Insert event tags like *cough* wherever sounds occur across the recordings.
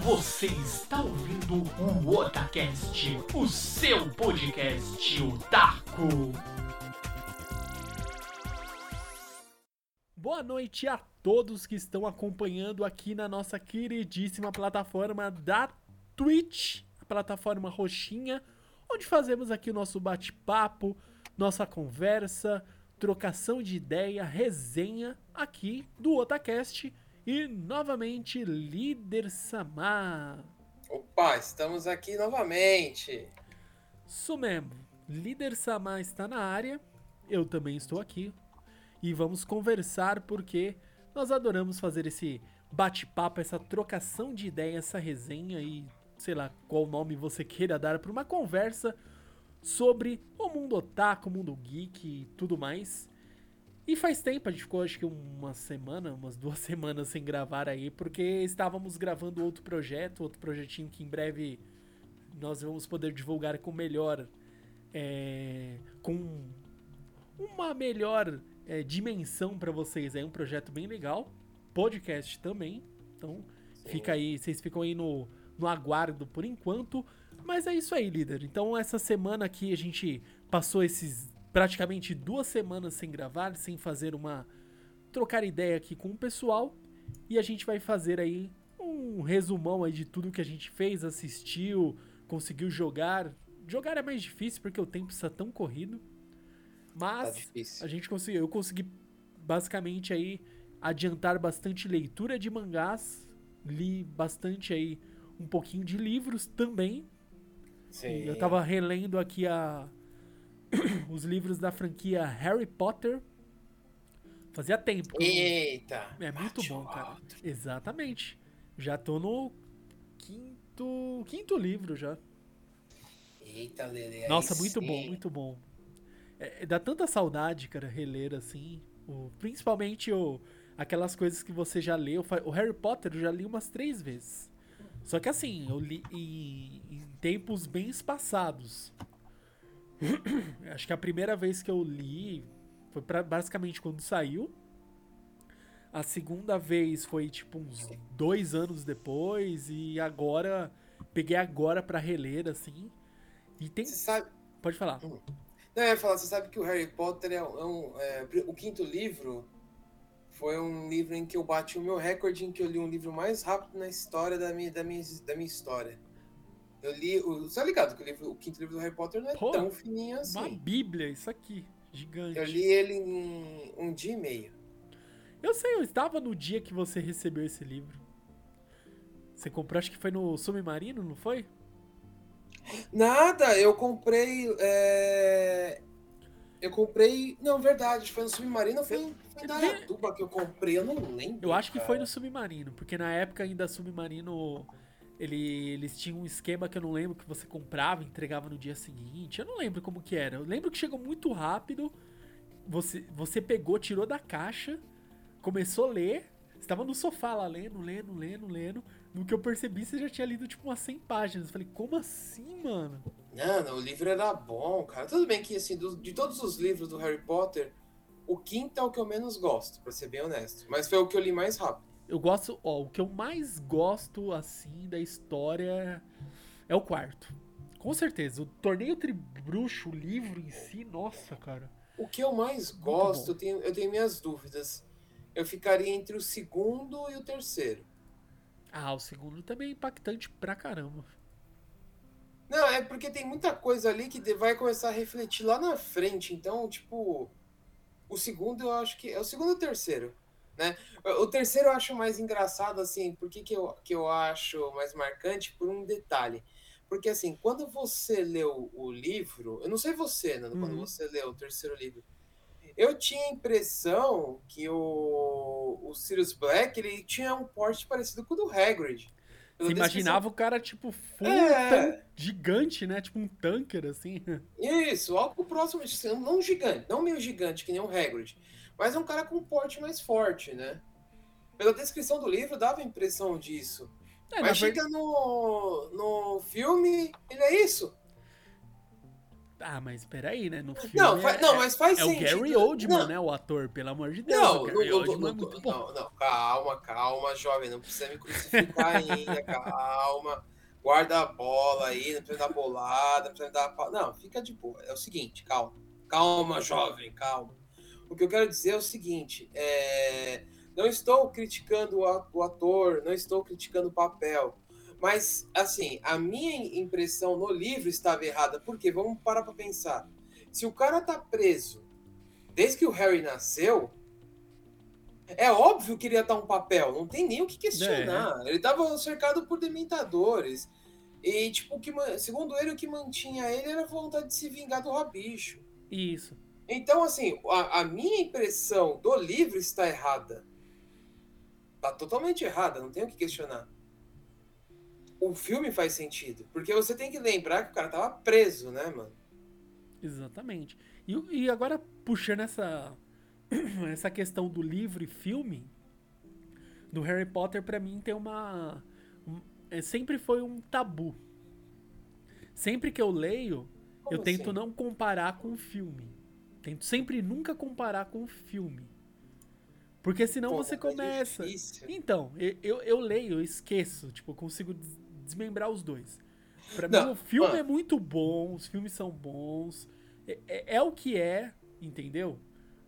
Você está ouvindo o Otacast, o seu podcast otaku. Boa noite a todos que estão acompanhando aqui na nossa queridíssima plataforma da Twitch, a plataforma roxinha, onde fazemos aqui o nosso bate-papo, nossa conversa, trocação de ideia, resenha aqui do Otacast e novamente Líder Samar. Opa, estamos aqui novamente. Isso mesmo, Líder Samar está na área, eu também estou aqui e vamos conversar porque nós adoramos fazer esse bate-papo, essa trocação de ideia, essa resenha e sei lá qual nome você queira dar para uma conversa sobre o mundo otaku, o mundo geek e tudo mais. E faz tempo, a gente ficou acho que uma semana, umas *laughs* duas semanas sem gravar aí, porque estávamos gravando outro projeto, outro projetinho que em breve nós vamos poder divulgar com melhor. É, com uma melhor é, dimensão para vocês. É um projeto bem legal. Podcast também. Então, Sim. fica aí, vocês ficam aí no, no aguardo por enquanto. Mas é isso aí, líder. Então, essa semana aqui a gente passou esses praticamente duas semanas sem gravar, sem fazer uma. trocar ideia aqui com o pessoal. E a gente vai fazer aí um resumão aí de tudo que a gente fez, assistiu, conseguiu jogar. Jogar é mais difícil porque o tempo está tão corrido. Mas tá a gente conseguiu, eu consegui basicamente aí adiantar bastante leitura de mangás, li bastante aí um pouquinho de livros também. Sim. Eu tava relendo aqui a *coughs* os livros da franquia Harry Potter. Fazia tempo. Eita! É muito bom, cara. Exatamente. Já tô no quinto quinto livro já. Eita, Lele. Nossa, muito sim. bom, muito bom. É, dá tanta saudade, cara, reler assim. O, principalmente o, aquelas coisas que você já leu. O Harry Potter eu já li umas três vezes. Só que assim, eu li em, em tempos bem espaçados. *coughs* Acho que a primeira vez que eu li foi pra, basicamente quando saiu. A segunda vez foi tipo uns dois anos depois. E agora. Peguei agora para reler, assim. E tem. Você sabe. Pode falar. Não, eu ia falar, você sabe que o Harry Potter é um. É, o quinto livro foi um livro em que eu bati o meu recorde em que eu li um livro mais rápido na história da minha, da minha, da minha história. Eu li. O, você tá ligado que o, livro, o quinto livro do Harry Potter não é Pô, tão fininho assim. Uma bíblia, isso aqui. Gigante. Eu li ele em um dia e meio. Eu sei, eu estava no dia que você recebeu esse livro. Você comprou, acho que foi no Submarino, não foi? Nada, eu comprei. É... Eu comprei. Não, verdade, foi no Submarino foi, foi na Aratuba que eu comprei, eu não lembro. Eu acho que foi no Submarino, porque na época ainda Submarino. Ele, eles tinham um esquema que eu não lembro que você comprava, entregava no dia seguinte. Eu não lembro como que era. Eu lembro que chegou muito rápido. Você, você pegou, tirou da caixa, começou a ler. Estava no sofá lá lendo, lendo, lendo, lendo. No que eu percebi, você já tinha lido tipo umas 100 páginas. Eu falei, como assim, mano? Não, o livro era bom, cara. Tudo bem que, assim, do, de todos os livros do Harry Potter, o quinto é o que eu menos gosto, pra ser bem honesto. Mas foi o que eu li mais rápido. Eu gosto, ó, o que eu mais gosto, assim, da história é o quarto. Com certeza. O Torneio Tribruxo, o livro em si, nossa, cara. O que eu mais gosto, eu tenho, eu tenho minhas dúvidas. Eu ficaria entre o segundo e o terceiro. Ah, o segundo também é impactante pra caramba. Não, é porque tem muita coisa ali que vai começar a refletir lá na frente. Então, tipo, o segundo eu acho que. É o segundo e o terceiro. Né? O terceiro eu acho mais engraçado, assim, por que, que, eu, que eu acho mais marcante? Por um detalhe. Porque, assim, quando você leu o livro, eu não sei você, Nando, uhum. quando você leu o terceiro livro, eu tinha a impressão que o, o Sirius Black ele tinha um porte parecido com o do Hagrid. Você imaginava o cara, tipo, full é... gigante, né? Tipo um tanker, assim. Isso, algo próximo, não gigante, não meio gigante, que nem o Hagrid, mas um cara com um porte mais forte, né? Pela descrição do livro, dava a impressão disso. É, mas chega no, no filme, ele é isso. Ah, mas peraí, né? No filme Não, é, não, mas faz é o sentido. Gary Oldman, Não. né? O ator, pelo amor de Deus. Não, o não, Oldman não, é não, bom. não, não, calma, calma, jovem, não precisa me crucificar ainda, *laughs* calma. Guarda a bola aí, não precisa dar bolada, não precisa dar. Não, fica de boa. É o seguinte, calma. Calma, jovem, calma. O que eu quero dizer é o seguinte: é, não estou criticando o ator, não estou criticando o papel. Mas, assim, a minha impressão no livro estava errada. Por quê? Vamos parar para pensar. Se o cara tá preso desde que o Harry nasceu, é óbvio que ele ia dar um papel, não tem nem o que questionar. Ele tava cercado por dementadores. E, tipo, que, segundo ele, o que mantinha ele era a vontade de se vingar do rabicho. Isso. Então, assim, a, a minha impressão do livro está errada. Tá totalmente errada, não tem o que questionar. O filme faz sentido, porque você tem que lembrar que o cara tava preso, né, mano? Exatamente. E, e agora, puxando essa, *clears throat* essa questão do livro e filme, do Harry Potter, pra mim tem uma. um- é, sempre foi um tabu. Sempre que eu leio, Como eu tento assim? não comparar com o filme. Tento sempre nunca comparar com o filme. Porque senão Pô, você é começa. difícil. Então, eu, eu, eu leio, eu esqueço, tipo, eu consigo des- desmembrar os dois. Pra Não, mim, o filme mano. é muito bom, os filmes são bons, é, é- é o que é, entendeu?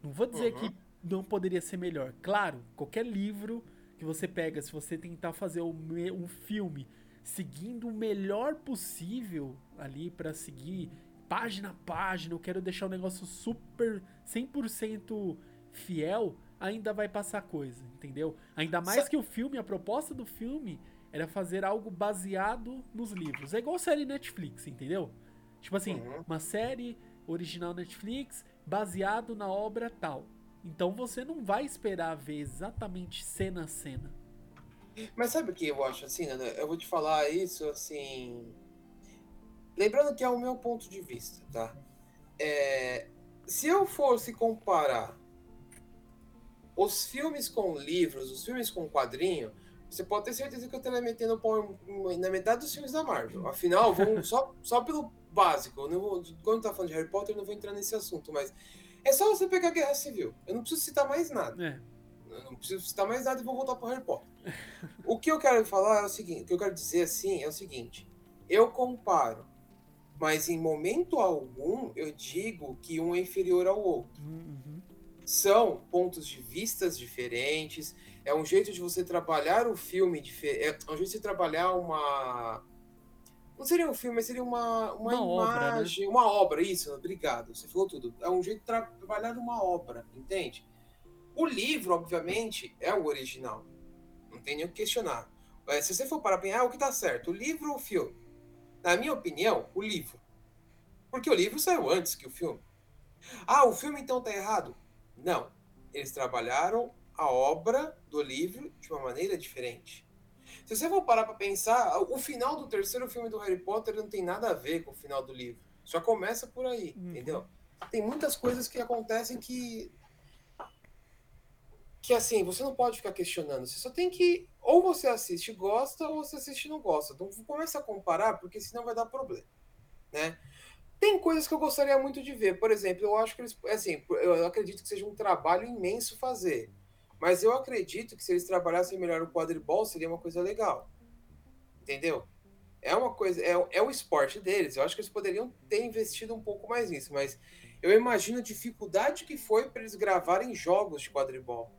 Não vou dizer Uhum. que não poderia ser melhor. Claro, qualquer livro que você pega, se você tentar fazer um, me- um filme seguindo o melhor possível ali pra seguir página a página, eu quero deixar o negócio super 100% fiel, ainda vai passar coisa, entendeu? Ainda mais Sa- que o filme, a proposta do filme era fazer algo baseado nos livros. É igual série Netflix, entendeu? Tipo assim, Uhum. uma série original Netflix baseado na obra tal. Então você não vai esperar ver exatamente cena a cena. Mas sabe o que eu acho assim, né? Eu vou te falar isso assim. Lembrando que é o meu ponto de vista, tá? É, Se eu fosse comparar os filmes com livros, os filmes com quadrinho, você pode ter certeza que eu estaria metendo pau na metade dos filmes da Marvel. Afinal, vamos *laughs* só, só pelo básico. Eu não vou, quando tá falando de Harry Potter, eu não vou entrar nesse assunto, mas é só você pegar a Guerra Civil. Eu não preciso citar mais nada. É, Eu não preciso citar mais nada e vou voltar pro Harry Potter. *laughs* o que eu quero falar é o seguinte, o que eu quero dizer assim é o seguinte: eu comparo, mas em momento algum eu digo que um é inferior ao outro. uhum. São pontos de vistas diferentes, é um jeito de você trabalhar o filme diferente, é um jeito de você trabalhar uma não seria um filme, mas seria uma, uma, Uma obra, né? imagem, uma obra, isso, obrigado, você falou tudo. É um jeito de tra- trabalhar uma obra, entende? O livro, obviamente, é o original. Não tem nem o que questionar. É, Se você for parar pra pensar, ah, o que tá certo? O livro ou o filme? Na minha opinião, o livro. Porque o livro saiu antes que o filme. Ah, o filme então tá errado? Não. Eles trabalharam a obra do livro de uma maneira diferente. Se você for parar pra pensar, o final do terceiro filme do Harry Potter não tem nada a ver com o final do livro. Só começa por aí, Uhum. entendeu? Tem muitas coisas que acontecem que que assim, você não pode ficar questionando. Você só tem que ou você assiste e gosta ou você assiste e não gosta. Então começa a comparar, porque senão vai dar problema, né? Tem coisas que eu gostaria muito de ver. Por exemplo, eu acho que eles, assim, eu acredito que seja um trabalho imenso fazer. Mas eu acredito que se eles trabalhassem melhor o quadribol, seria uma coisa legal. Entendeu? É uma coisa, é, é o esporte deles. Eu acho que eles poderiam ter investido um pouco mais nisso, mas eu imagino a dificuldade que foi para eles gravarem jogos de quadribol.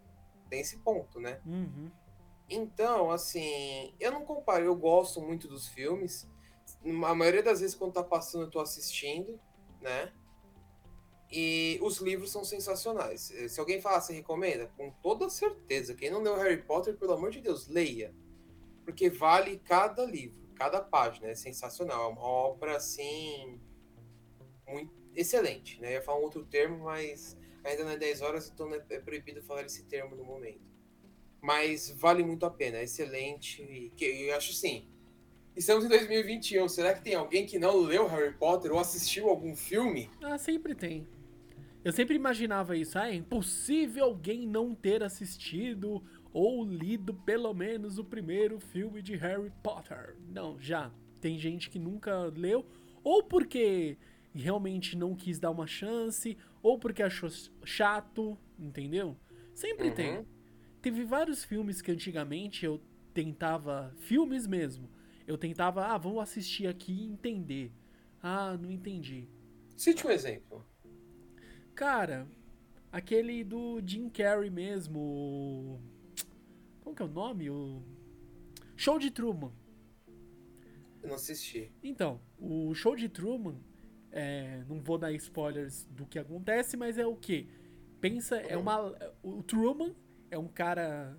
Tem esse ponto, né? Uhum. Então, assim, eu não comparo, eu gosto muito dos filmes. A maioria das vezes, quando tá passando, eu tô assistindo, né? E os livros são sensacionais. Se alguém falar, você recomenda? Com toda certeza. Quem não leu Harry Potter, pelo amor de Deus, leia. Porque vale cada livro, cada página. É sensacional. É uma obra, assim, muito excelente, né? Eu ia falar um outro termo, mas ainda não é 10 horas, então é é proibido falar esse termo no momento mas vale muito a pena, é excelente. E que, eu acho assim. Estamos em 2021. Será que tem alguém que não leu Harry Potter ou assistiu algum filme? Ah, sempre tem. Eu sempre imaginava isso. Ah, é impossível alguém não ter assistido ou lido pelo menos o primeiro filme de Harry Potter. Não, já. Tem gente que nunca leu. Ou porque e realmente não quis dar uma chance, ou porque achou chato, entendeu? Sempre Uhum. tem. Teve vários filmes que antigamente eu tentava. Filmes mesmo. Eu tentava, ah, vamos assistir aqui e entender. Ah, não entendi. Cite um exemplo. Cara, aquele do Jim Carrey mesmo. o- Como que é o nome? O. Show de Truman. Eu não assisti. Então, o show de Truman, é, não vou dar spoilers do que acontece, mas é o quê? Pensa, é uma. O Truman é um cara.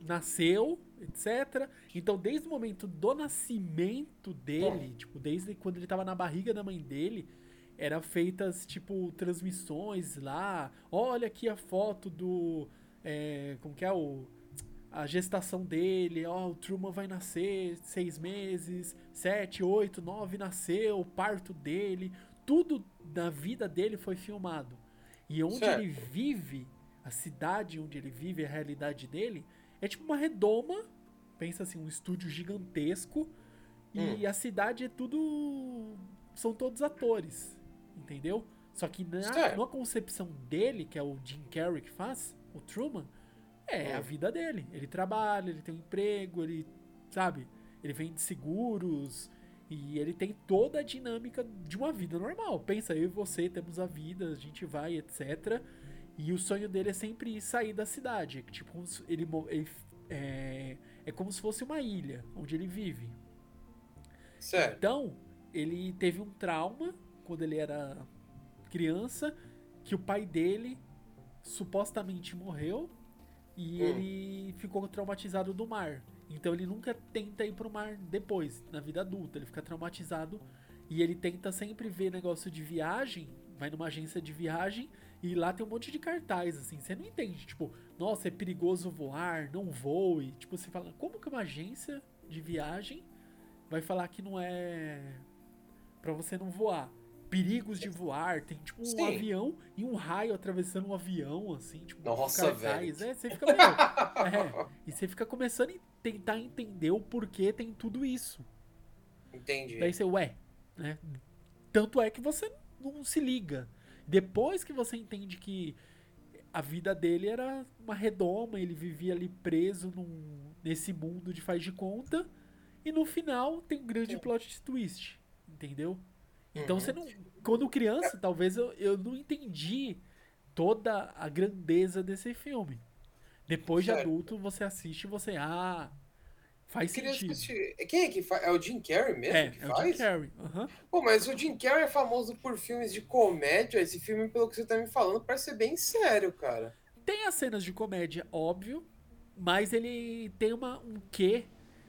Nasceu, etc. Então, desde o momento do nascimento dele, tipo, desde quando ele tava na barriga da mãe dele, era feitas, tipo, transmissões lá. Olha aqui a foto do. é, como que é o a gestação dele, ó, o Truman vai nascer seis meses, sete, oito, nove, nasceu, o parto dele, tudo da vida dele foi filmado. E onde Certo. ele vive, a cidade onde ele vive, a realidade dele, é tipo uma redoma, pensa assim, um estúdio gigantesco, e Hum. a cidade é tudo. são todos atores, entendeu? Só que na, na concepção dele, que é o Jim Carrey que faz, o Truman, é Hum. a vida dele. Ele trabalha, ele tem um emprego, ele, sabe? Ele vende seguros e ele tem toda a dinâmica de uma vida normal. Pensa, eu e você temos a vida, a gente vai, etc. E o sonho dele é sempre sair da cidade. Tipo, ele, ele é, é como se fosse uma ilha onde ele vive. Certo. Então, ele teve um trauma quando ele era criança, que o pai dele supostamente morreu e Hum. ele ficou traumatizado do mar. Então ele nunca tenta ir pro mar depois, na vida adulta. Ele fica traumatizado e ele tenta sempre ver negócio de viagem, vai numa agência de viagem e lá tem um monte de cartaz, assim. Você não entende, tipo, nossa, é perigoso voar, não voe. Tipo, você fala, como que uma agência de viagem vai falar que não é Pra você não voar. Perigos de voar, tem tipo um Sim. avião e um raio atravessando um avião, assim, tipo, Nossa, cartaz. velho. É, você fica meio. *laughs* é, e você fica começando a tentar entender o porquê tem tudo isso. Entendi. Daí você, ué, né? Tanto é que você não se liga. Depois que você entende que a vida dele era uma redoma, ele vivia ali preso num- nesse mundo de faz de conta, e no final tem um grande Sim. plot twist, entendeu? Então Uhum. você não. Quando criança, talvez eu, eu não entendi toda a grandeza desse filme. Depois de Certo. adulto, você assiste e você. Ah, faz Eu sentido. assistir. Quem é que faz? É o Jim Carrey mesmo É, que é o Jim faz? Carrey. aham. Pô, mas o Jim Carrey é famoso por filmes de comédia. Esse filme, pelo que você tá me falando, parece ser bem sério, cara. Tem as cenas de comédia, óbvio, mas ele tem uma, um quê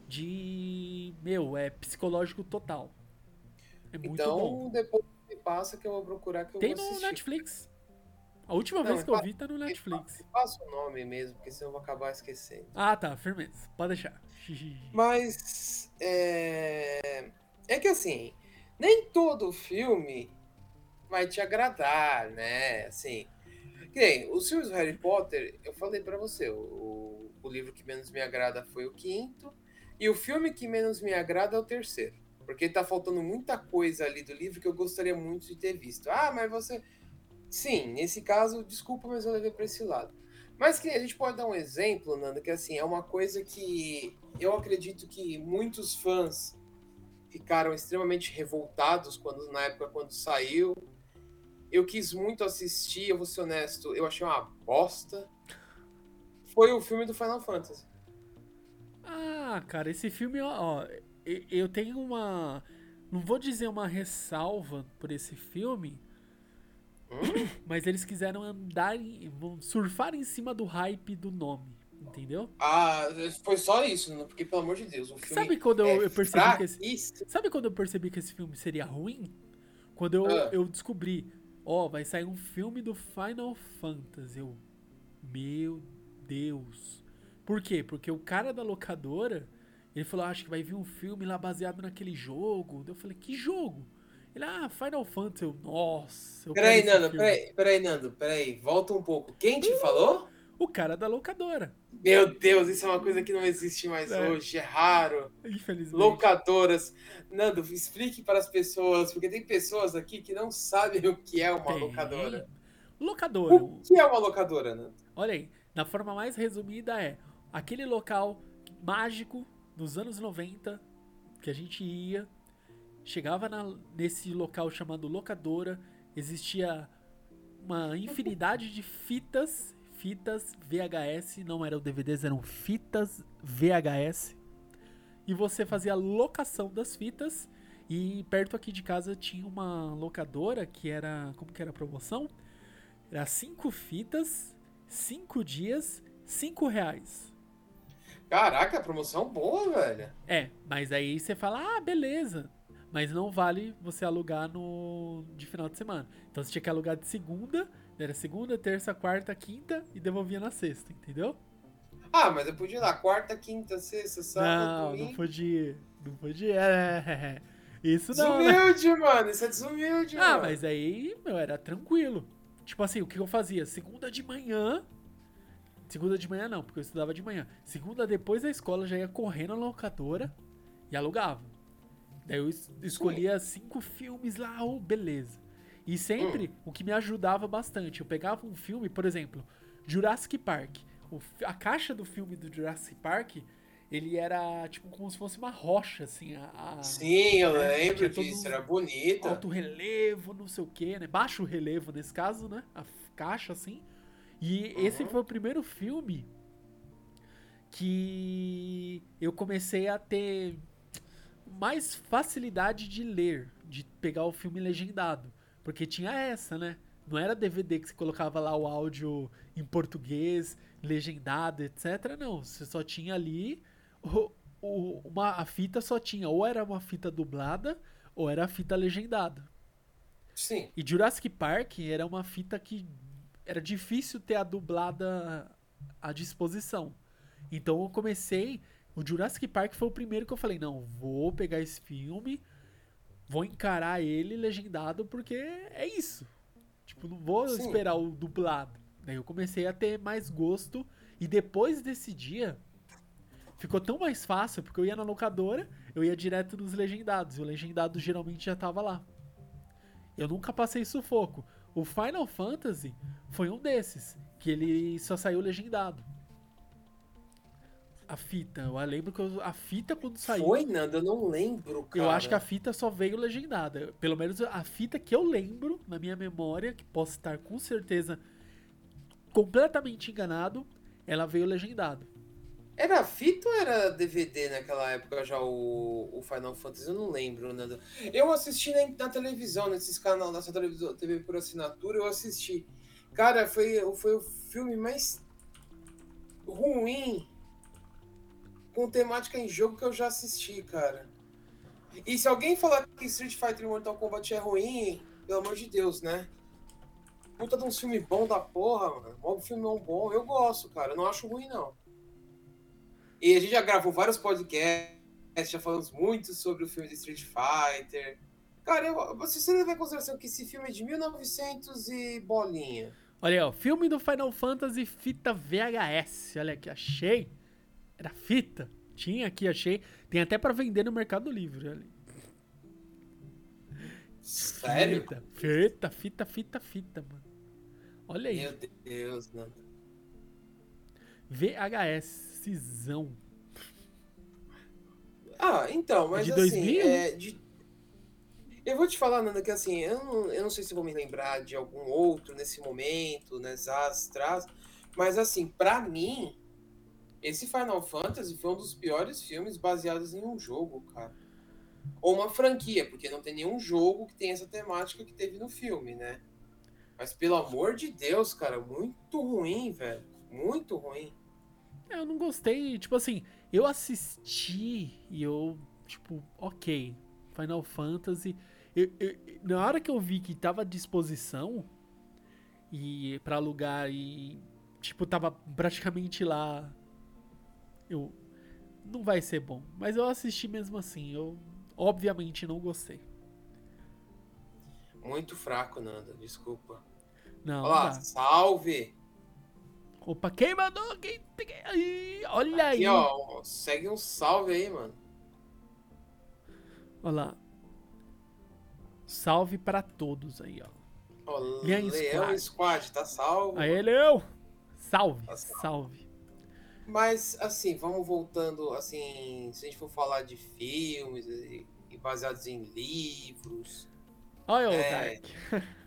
de. Meu, é psicológico total. É muito então, bom. depois me passa que eu vou procurar que eu Tem vou no assistir. Netflix. A última Não, vez que eu vi tá no Netflix. Passa o nome mesmo, porque senão eu vou acabar esquecendo. Ah, tá, firmeza. Pode deixar. *laughs* Mas é... é que assim, nem todo filme vai te agradar, né? Assim, que nem os filmes do Harry Potter, eu falei pra você, o, o livro que menos me agrada foi o quinto, e o filme que menos me agrada é o terceiro. Porque tá faltando muita coisa ali do livro que eu gostaria muito de ter visto. Ah, mas você. Sim, nesse caso, desculpa, mas eu levei pra esse lado. Mas que a gente pode dar um exemplo, Nando, que assim, é uma coisa que eu acredito que muitos fãs ficaram extremamente revoltados quando na época quando saiu. Eu quis muito assistir, eu vou ser honesto, eu achei uma bosta. Foi o filme do Final Fantasy. Ah, cara, esse filme, ó, eu tenho uma. Não vou dizer uma ressalva por esse filme? *laughs* mas eles quiseram andar, em, surfar em cima do hype do nome, entendeu? Ah, foi só isso, Nando, porque pelo amor de Deus, o filme Sabe quando é eu percebi que esse. Sabe quando eu percebi que esse filme seria ruim? Quando eu, Ah. eu descobri, ó, vai sair um filme do Final Fantasy. Eu, meu Deus. Por quê? Porque o cara da locadora, ele falou, "Ah, acho que vai vir um filme lá baseado naquele jogo. Eu falei, que jogo? Ele, ah, Final Fantasy. Eu, nossa. Eu Peraí, Nando, filme." peraí, peraí, Nando, peraí, volta um pouco. Quem te falou? O cara da locadora. Meu Deus, isso é uma coisa que não existe mais É. hoje, é raro. Infelizmente. Locadoras. Nando, explique para as pessoas, porque tem pessoas aqui que não sabem o que é uma Tem. locadora. Locadora. O que é uma locadora, Nando? Olha aí, na forma mais resumida é aquele local mágico dos anos 90 que a gente ia, chegava na- nesse local chamado locadora, existia uma infinidade de fitas, fitas VHS, não eram DVDs, eram fitas VHS. E você fazia a locação das fitas e perto aqui de casa tinha uma locadora que era, como que era a promoção? Era cinco fitas, cinco dias, cinco reais. Caraca, promoção boa, velho. É, mas aí você fala, ah, beleza. Mas não vale você alugar no de final de semana. Então você tinha que alugar de segunda, era segunda, terça, quarta, quinta e devolvia na sexta, entendeu? Ah, mas eu podia ir lá quarta, quinta, sexta, sábado, não, não domingo. podia. Não podia. É, *laughs* isso não, né? Desumilde, mano. Isso é desumilde, Ah, mano. mas aí, meu, era tranquilo. Tipo assim, o que eu fazia? Segunda de manhã. Segunda de manhã não, porque eu estudava de manhã. Segunda depois da escola já ia correndo na locadora e alugava. Daí eu es- escolhia cinco filmes lá, oh, beleza. E sempre o que me ajudava bastante, eu pegava um filme, por exemplo, Jurassic Park. O a caixa do filme do Jurassic Park, ele era tipo como se fosse uma rocha, assim. A, a- Sim, eu É, lembro todos disso. Era bonita. alto relevo, não sei o que, né? Baixo relevo nesse caso, né? A caixa, assim. E esse Uhum. foi o primeiro filme que eu comecei a ter mais facilidade de ler, de pegar o filme legendado. Porque tinha essa, né? Não era DVD que você colocava lá o áudio em português, legendado, etc. Não, você só tinha ali o- o- uma, a fita só tinha ou era uma fita dublada ou era a fita legendada. Sim. E Jurassic Park era uma fita que era difícil ter a dublada à disposição. Então eu comecei. O Jurassic Park foi o primeiro que eu falei: não, vou pegar esse filme, vou encarar ele legendado, porque é isso. Tipo, não vou Sim. esperar o dublado. Daí eu comecei a ter mais gosto. E depois desse dia, ficou tão mais fácil, porque eu ia na locadora, eu ia direto nos legendados. E o legendado geralmente já tava lá. Eu nunca passei sufoco. O Final Fantasy foi um desses, que ele só saiu legendado. A fita, eu lembro que eu- a fita quando saiu. Foi, Nando? Eu não lembro, cara. Eu acho que a fita só veio legendada. Pelo menos a fita que eu lembro na minha memória, que posso estar com certeza completamente enganado, ela veio legendada. Era fita ou era DVD naquela época já o, o Final Fantasy? Eu não lembro, Nando. Eu assisti na, na televisão, nesses canais, nessa televisão, TV por assinatura, eu assisti. Cara, foi, foi o filme mais ruim com temática em jogo que eu já assisti, cara. E se alguém falar que Street Fighter e Mortal Kombat é ruim, pelo amor de Deus, né? Puta de um filme bom da porra, mano. Um filme bom, eu gosto, cara. Eu não acho ruim, não. E a gente já gravou vários podcasts, já falamos muito sobre o filme de Street Fighter. Cara, eu, você levar em consideração que esse filme é de 1900 e bolinha. Olha aí, ó, filme do Final Fantasy fita VHS. Olha aqui, achei. Era fita. Tinha aqui, achei. Tem até pra vender no Mercado Livre. Olha. Sério? Fita, fita, fita, fita, fita, mano. Olha aí. Meu Deus, Nando. VHS, cisão. Ah, então, mas de assim, 2000? é, de- eu vou te falar, Nanda, que assim, eu não, eu não sei se vou me lembrar de algum outro nesse momento, nas astras, mas assim, pra mim, esse Final Fantasy foi um dos piores filmes baseados em um jogo, cara. Ou uma franquia, porque não tem nenhum jogo que tem essa temática que teve no filme, né? Mas pelo amor de Deus, cara, muito ruim, velho. Muito ruim. Eu não gostei, tipo assim, eu assisti e eu, tipo, ok, Final Fantasy. eu- eu- na hora que eu vi que tava à disposição e para alugar e, tipo, tava praticamente lá, eu. Não vai ser bom. Mas eu assisti mesmo assim. Eu, obviamente, não gostei. Muito fraco, Nanda, desculpa. Não, Olha lá, salve! Opa, quem mandou? Quem... Ih, Olha aí. E ó, segue um salve aí, mano. Olha lá. Salve pra todos aí, ó. Ó, Leão Squad. Squad, tá salvo. Aí, Leão! Salve, Tá salvo. salve. Mas, assim, vamos voltando, assim, se a gente for falar de filmes e, e baseados em livros. Olha o É. Dark. *laughs*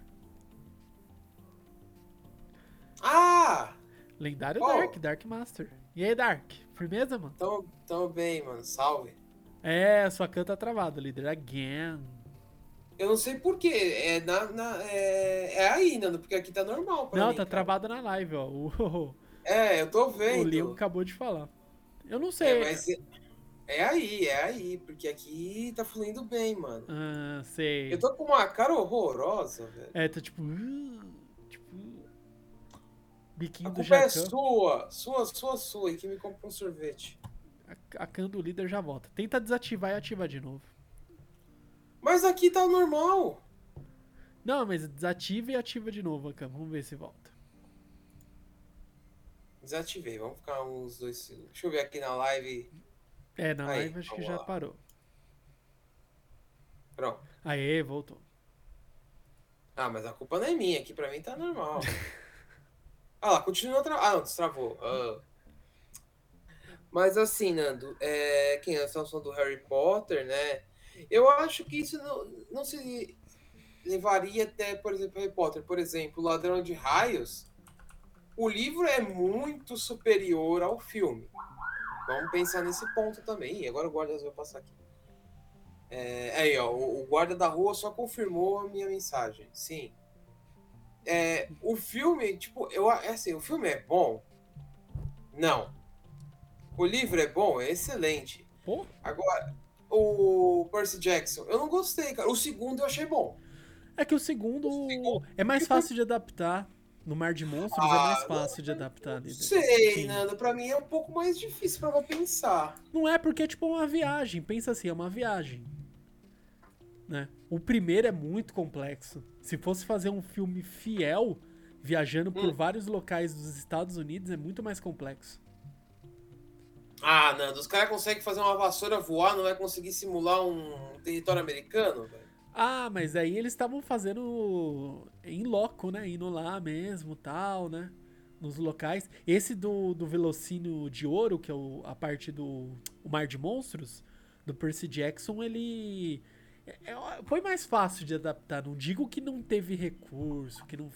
Ah! Lendário Oh. Dark, Dark Master. E aí, Dark? Firmeza, mano? Tamo, tamo bem, mano. Salve. É, sua canta travada, líder. Again. Eu não sei porquê. É, na, na- é, é aí, Nando, porque aqui tá normal Não, mim, tá cara. travada na live, ó. *laughs* É, eu tô o vendo. Leon acabou de falar. Eu não É, sei. mas é, é aí, é aí, porque aqui tá fluindo bem, mano. Ah, sei. Eu tô com uma cara horrorosa, velho. É, tá tipo. uh, Tipo. Biquinho A culpa é sua, sua, sua, sua, e que me compra um sorvete. A, a can do líder já volta. Tenta desativar e ativar de novo. Mas aqui tá normal. Não, mas desativa e ativa de novo a cam. Vamos ver se volta. Desativei, vamos ficar uns dois segundos. Deixa eu ver aqui na live. É, na Aí, live acho que já lá. parou. Pronto. Aê, voltou. Ah, mas a culpa não é minha, aqui pra mim tá normal. *laughs* ah lá, continua tra... Ah, não, destravou. Ah. Mas assim, Nando, é... quem é a situação do Harry Potter, né? Eu acho que isso não, não se levaria até, por exemplo, Harry Potter. Por exemplo, Ladrão de Raios. O livro é muito superior ao filme. Vamos pensar nesse ponto também. Ih, agora o guarda vai passar aqui. É, aí, ó, o, o guarda da rua só confirmou a minha mensagem. Sim. É, o filme, tipo, eu, é assim, o filme é bom? Não. O livro é bom? É excelente. Pô, Agora, o Percy Jackson, eu não gostei, cara. O segundo eu achei bom. é que o segundo O segundo- é mais fácil de adaptar. No Mar de Monstros é Ah, mais fácil de adaptar, líder. Sei, Sim. Nando, pra mim é um pouco mais difícil pra eu pensar. Não é porque é tipo uma viagem. Pensa assim, é uma viagem. Né? O primeiro é muito complexo. Se fosse fazer um filme fiel, viajando por Hum. vários locais dos Estados Unidos, é muito mais complexo. Ah, Nando, os caras conseguem fazer uma vassoura voar, não vai conseguir simular um território americano, velho? Ah, mas aí eles estavam fazendo em loco, né? Indo lá mesmo, tal, né? Nos locais. Esse do, do Velocínio de Ouro, que é o- a parte do o Mar de Monstros, do Percy Jackson, ele é- é- foi mais fácil de adaptar. Não digo que não teve recurso, que não.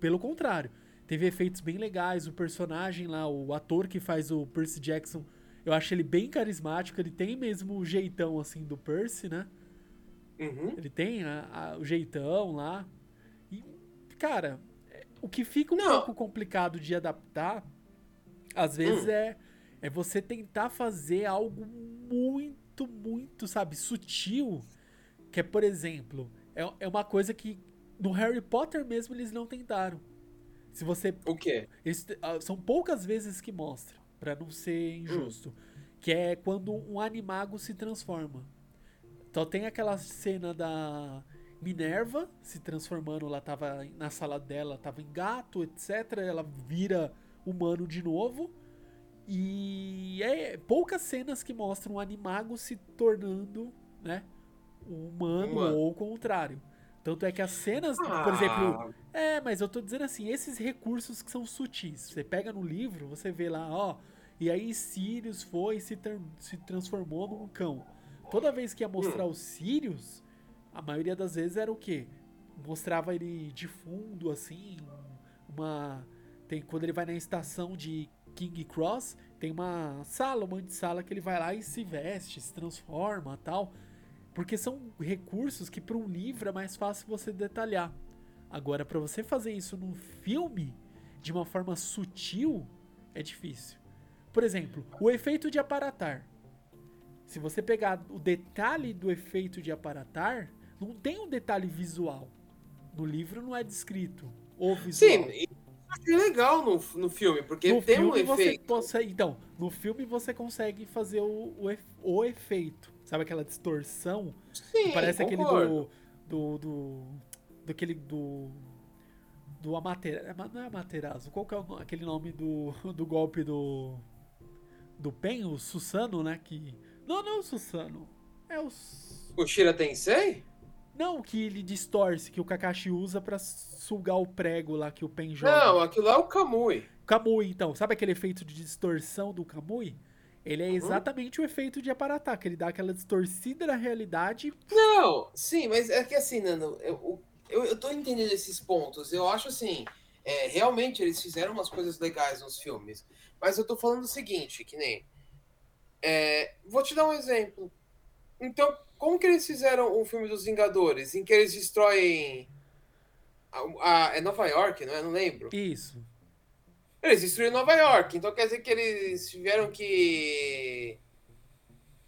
Pelo contrário, teve efeitos bem legais. O personagem lá, o ator que faz o Percy Jackson, eu acho ele bem carismático. Ele tem mesmo o jeitão assim do Percy, né? Uhum. Ele tem a- a- o jeitão lá. E, cara, é- o que fica um Não. pouco complicado de adaptar, às vezes, Hum. é, é você tentar fazer algo muito, muito, sabe, sutil. Que é, por exemplo, é, é uma coisa que no Harry Potter mesmo eles não tentaram. Se você O quê? eles, ah, são poucas vezes que mostra, pra não ser injusto, que é quando um animago se transforma. Então tem aquela cena da Minerva se transformando, ela tava na sala dela, tava em gato, etc. Ela vira humano de novo. E é poucas cenas que mostram um animago se tornando, né, um humano, Humano. ou o contrário. Tanto é que as cenas, por Ah, exemplo, é, mas eu tô dizendo assim, esses recursos que são sutis. Você pega no livro, você vê lá, ó, e aí Sirius foi e se, se transformou num cão. Toda vez que ia mostrar Hum. o Sirius, a maioria das vezes era o quê? Mostrava ele de fundo, assim, uma... Tem, quando ele vai na estação de King Cross, tem uma sala, uma sala que ele vai lá e se veste, se transforma tal. Porque são recursos que para um livro é mais fácil você detalhar. Agora, para você fazer isso num filme, de uma forma sutil, é difícil. Por exemplo, o efeito de aparatar. Se você pegar o detalhe do efeito de aparatar, não tem um detalhe visual. No livro não é descrito. Ou visual. Sim, e achei legal no, no filme, porque no tem um filme você efeito. consegue. Então, no filme você consegue fazer o, o, o efeito. Sabe aquela distorção? Sim, Parece aquele concordo. do. Do. do daquele do. do Amaterasu. Não é Amaterasu. Qual que é aquele nome do, *laughs* do golpe do. Do Pen? O Susano, né? Que. Não, não Susano. É o. O Shira Tensei? Não, que ele distorce, que o Kakashi usa para sugar o prego lá que o Pen joga. Não, aquilo lá é o Kamui. Kamui, então. Sabe aquele efeito de distorção do Kamui? Ele é exatamente uhum. o efeito de Aparatá, que ele dá aquela distorcida da realidade. Não, sim, mas é que assim, Nando, eu, eu, eu tô entendendo esses pontos. Eu acho assim, é, realmente eles fizeram umas coisas legais nos filmes. Mas eu tô falando o seguinte, que nem. É, vou te dar um exemplo. Então, como que eles fizeram o filme dos Vingadores? Em que eles destroem. A, a, é Nova York, não é? Não lembro. Isso. Eles destruíram Nova York, então quer dizer que eles tiveram que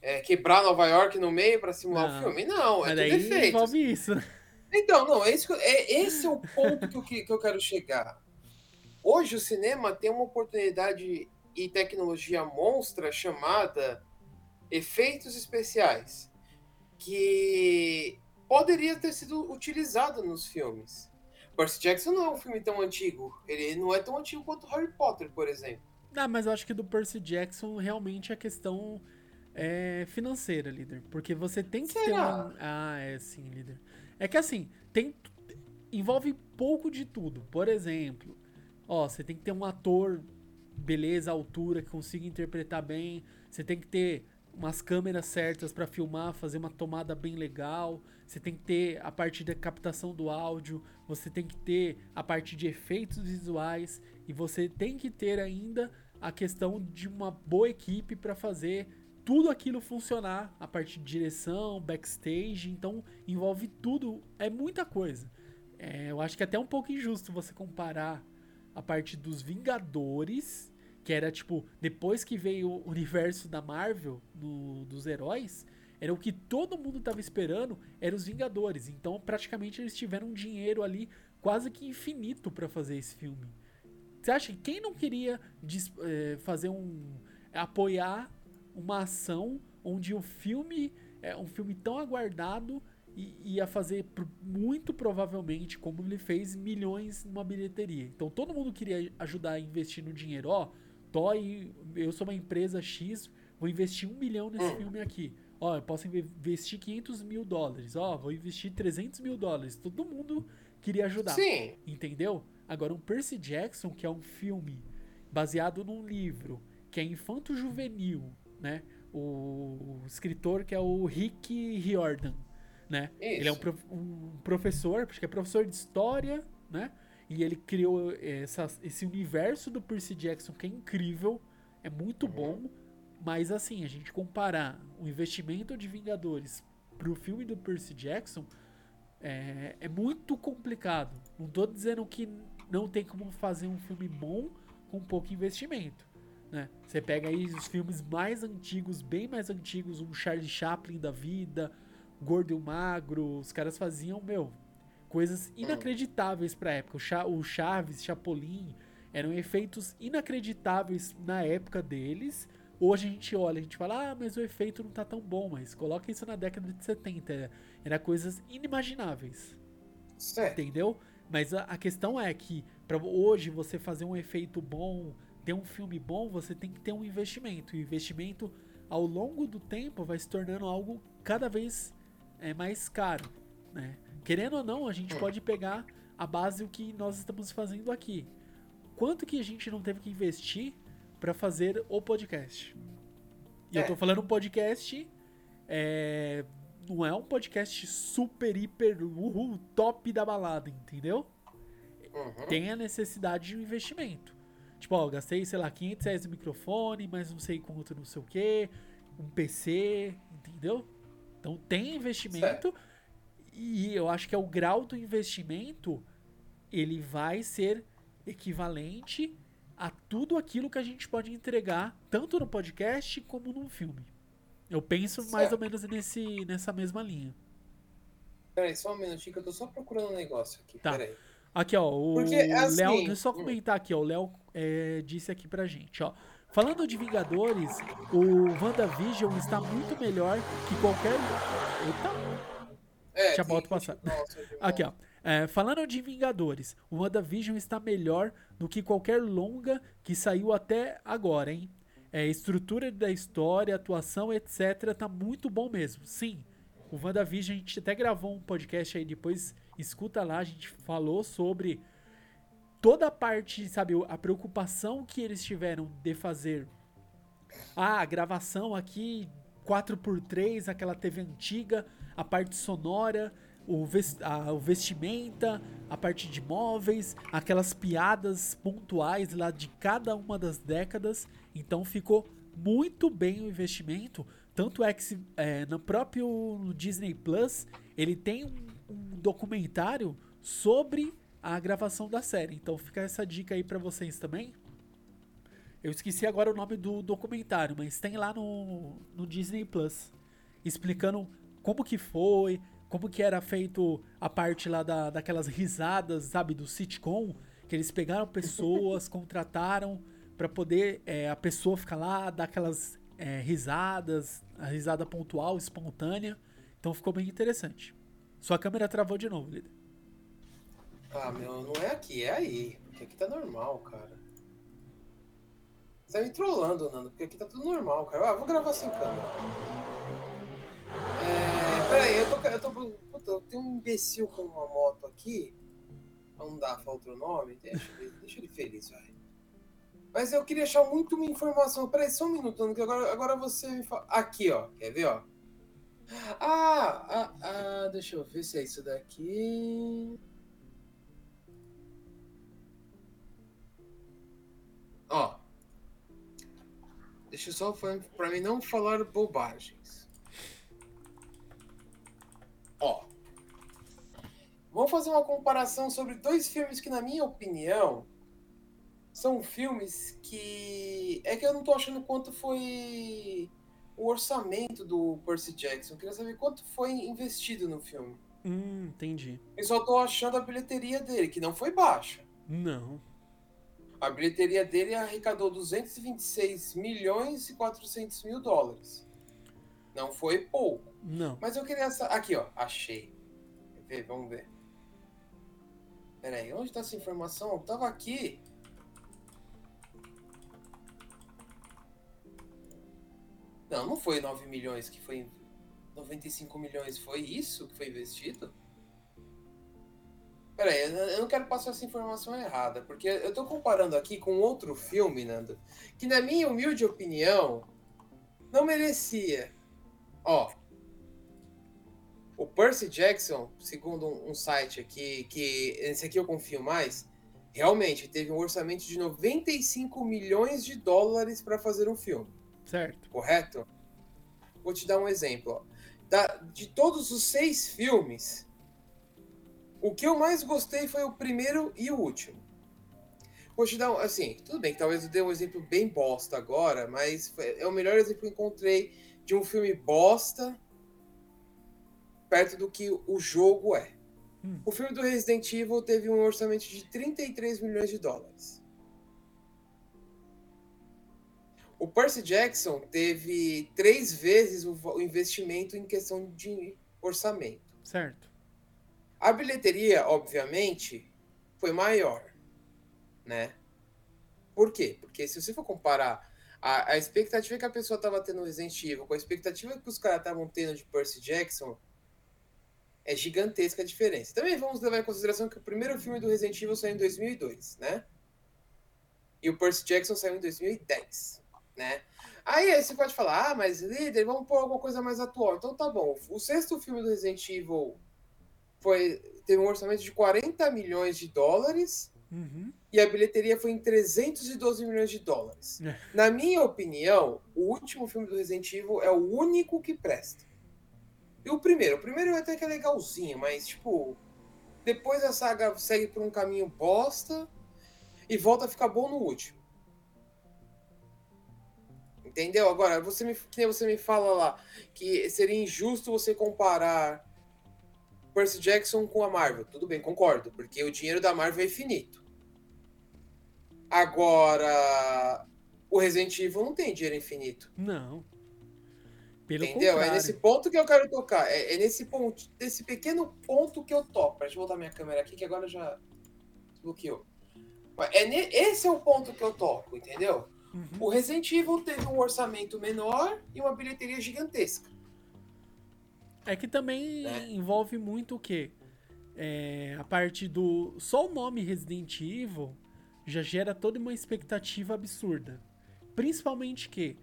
é, quebrar Nova York no meio para simular não. o filme? Não, é Mas tudo envolve isso. Então, não, é, isso, é esse é o ponto que eu, que eu quero chegar. Hoje o cinema tem uma oportunidade e tecnologia monstra chamada efeitos especiais, que poderia ter sido utilizado nos filmes. Percy Jackson não é um filme tão antigo. Ele não é tão antigo quanto Harry Potter, por exemplo. Ah, mas eu acho que do Percy Jackson realmente a questão é financeira, líder. Porque você tem que Será? ter um. Ah, é sim, líder. É que assim, tem. Envolve pouco de tudo. Por exemplo, ó, você tem que ter um ator, beleza, altura, que consiga interpretar bem. Você tem que ter umas câmeras certas para filmar, fazer uma tomada bem legal. Você tem que ter a parte da captação do áudio, você tem que ter a parte de efeitos visuais e você tem que ter ainda a questão de uma boa equipe para fazer tudo aquilo funcionar, a parte de direção, backstage, então envolve tudo, é muita coisa. É, eu acho que é até um pouco injusto você comparar a parte dos Vingadores, que era tipo, depois que veio o universo da Marvel, no, dos heróis, era o que todo mundo estava esperando, eram os Vingadores. Então, praticamente eles tiveram um dinheiro ali quase que infinito para fazer esse filme. Você acha que quem não queria é, fazer um apoiar uma ação onde o filme é um filme tão aguardado e ia fazer muito provavelmente, como ele fez, milhões numa bilheteria. Então todo mundo queria ajudar a investir no dinheiro. Ó, oh, Toy, eu sou uma empresa X, vou investir um milhão nesse hum. filme aqui. Ó, eu posso investir 500 mil dólares. Ó, vou investir 300 mil dólares. Todo mundo queria ajudar. Sim. Entendeu? Agora, um Percy Jackson, que é um filme baseado num livro, que é infanto-juvenil, né? O escritor que é o Rick Riordan, né? Isso. Ele é um, um, professor, acho que é professor de história, né? E ele criou essa, esse universo do Percy Jackson que é incrível, é muito uhum. bom. Mas assim, a gente comparar o investimento de Vingadores pro filme do Percy Jackson é, é muito complicado. Não tô dizendo que não tem como fazer um filme bom com pouco investimento. Né? Você pega aí os filmes mais antigos, bem mais antigos, um Charlie Chaplin da vida, Gordo e o Magro, os caras faziam, meu, coisas inacreditáveis pra época. O, Cha o Chaves, Chapolin, eram efeitos inacreditáveis na época deles Hoje a gente olha, a gente fala, ah, mas o efeito não tá tão bom, mas coloca isso na década de 70. Era coisas inimagináveis. Entendeu? Mas a, a questão é que para hoje você fazer um efeito bom, ter um filme bom, você tem que ter um investimento. E o investimento ao longo do tempo vai se tornando algo cada vez é, mais caro. Né? Querendo ou não, a gente hum. pode pegar a base o que nós estamos fazendo aqui. Quanto que a gente não teve que investir para fazer o podcast. E é. eu tô falando um podcast. É, não é um podcast super, hiper, uhul, top da balada, entendeu? Uhum. Tem a necessidade de um investimento. Tipo, ó, gastei, sei lá, 500 reais no microfone, mas não sei quanto, não sei o que, um PC, entendeu? Então tem investimento certo. E eu acho que é o grau do investimento ele vai ser equivalente a tudo aquilo que a gente pode entregar, tanto no podcast como num filme. Eu penso certo. mais ou menos nesse, nessa mesma linha. Peraí, só um minutinho que eu tô só procurando um negócio aqui. Tá. Peraí. Aqui, ó, o é assim, Léo, deixa eu só hum. comentar aqui, ó, o Léo é, disse aqui pra gente, ó. Falando de Vingadores, o WandaVision está muito melhor que qualquer. Eita! É, Deixa a moto passar. Aqui, ó. É, falando de Vingadores, o WandaVision está melhor do que qualquer longa que saiu até agora, hein? É, estrutura da história, atuação, etc. Tá muito bom mesmo. Sim, o WandaVision, a gente até gravou um podcast aí depois, escuta lá, a gente falou sobre toda a parte, sabe, a preocupação que eles tiveram de fazer ah, a gravação aqui 4x3, aquela TV antiga, a parte sonora, o, vestimenta, a parte de móveis, aquelas piadas pontuais lá de cada uma das décadas. Então ficou muito bem o investimento. Tanto é que é, no próprio Disney Plus ele tem um, um documentário sobre a gravação da série. Então fica essa dica aí para vocês também. Eu esqueci agora o nome do documentário, mas tem lá no, no Disney Plus explicando como que foi, como que era feito a parte lá da, daquelas risadas, sabe, do sitcom, que eles pegaram pessoas, *laughs* contrataram para poder é, a pessoa ficar lá, dar aquelas é, risadas, a risada pontual, espontânea. Então ficou bem interessante. Sua câmera travou de novo, líder. Ah, meu, não é aqui, é aí. Porque aqui tá normal, cara. Você tá me trollando, Nando, porque aqui tá tudo normal, cara. Ah, vou gravar sem câmera. É, peraí, eu tô. Eu, tô puta, eu tenho um imbecil com uma moto aqui. Não dá pra outro nome. Deixa, deixa ele feliz, vai. Mas eu queria achar muito uma informação. Peraí, só um minuto, que agora, agora você me fala. Aqui, ó. Quer ver, ó? Ah, ah, ah, deixa eu ver se é isso daqui. Ó. Deixa eu só para mim não falar bobagens. Ó. Vamos fazer uma comparação sobre dois filmes que, na minha opinião, são filmes que. É que eu não tô achando quanto foi o orçamento do Percy Jackson. Eu queria saber quanto foi investido no filme. Hum, entendi. Eu só tô achando a bilheteria dele, que não foi baixa. Não. A bilheteria dele arrecadou 226 milhões e 400 mil dólares. Não foi pouco. Não. Mas eu queria. Aqui, ó. Achei. Ver, vamos ver. Pera aí, onde tá essa informação? Eu tava aqui. Não, não foi 9 milhões que foi. 95 milhões foi isso que foi investido? Peraí, eu não quero passar essa informação errada, porque eu tô comparando aqui com outro filme, Nando, que na minha humilde opinião, não merecia. Ó, o Percy Jackson, segundo um, site aqui, que esse aqui eu confio mais, realmente teve um orçamento de 95 milhões de dólares para fazer um filme. Certo. Correto? Vou te dar um exemplo. Da, de todos os seis filmes, o que eu mais gostei foi o primeiro e o último. Vou te dar, assim, tudo bem que talvez eu dê um exemplo bem bosta agora, mas é o melhor exemplo que eu encontrei de um filme bosta perto do que o jogo é. Hum. O filme do Resident Evil teve um orçamento de 33 milhões de dólares. O Percy Jackson teve três vezes o investimento em questão de orçamento. Certo. A bilheteria, obviamente, foi maior, né? Por quê? Porque se você for comparar a, a expectativa que a pessoa estava tendo no Resident Evil com a expectativa que os caras estavam tendo de Percy Jackson, é gigantesca a diferença. Também vamos levar em consideração que o primeiro filme do Resident Evil saiu em 2002, né? E o Percy Jackson saiu em 2010, né? Aí, aí você pode falar, ah, mas líder, vamos pôr alguma coisa mais atual. Então tá bom. O sexto filme do Resident Evil foi teve um orçamento de 40 milhões de dólares uhum. E a bilheteria foi em 312 milhões de dólares. É. Na minha opinião, o último filme do Resident Evil é o único que presta. E o primeiro, o primeiro até que é legalzinho, mas tipo, depois a saga segue por um caminho bosta e volta a ficar bom no último. Entendeu? Agora, você me, que você me fala lá que seria injusto você comparar Percy Jackson com a Marvel. Tudo bem, concordo, porque o dinheiro da Marvel é infinito. Agora, o Resident Evil não tem dinheiro infinito. Não. Pelo entendeu? contrário. É nesse ponto que eu quero tocar. É, é nesse ponto, nesse pequeno ponto que eu toco. Deixa eu voltar minha câmera aqui, que agora já bloqueou. Mas É ne- esse é o ponto que eu toco, entendeu? Uhum. O Resident Evil teve um orçamento menor e uma bilheteria gigantesca. É que também Né? envolve muito o quê? É, a parte do. Só o nome Resident Evil já gera toda uma expectativa absurda. Principalmente que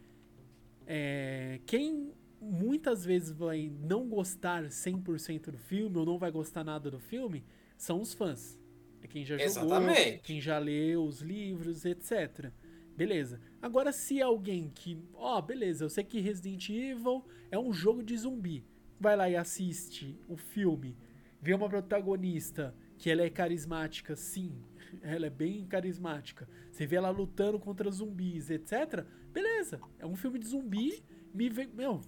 é, quem muitas vezes vai não gostar 100% do filme ou não vai gostar nada do filme são os fãs. É quem já jogou, Exatamente. quem já leu os livros, etc. Beleza. Agora, se alguém que. Ó, beleza, eu sei que Resident Evil é um jogo de zumbi. Vai lá e assiste o filme, vê uma protagonista que ela é carismática, sim. Ela é bem carismática. Você vê ela lutando contra zumbis, etc. Beleza. É um filme de zumbi. Me vê. Meu,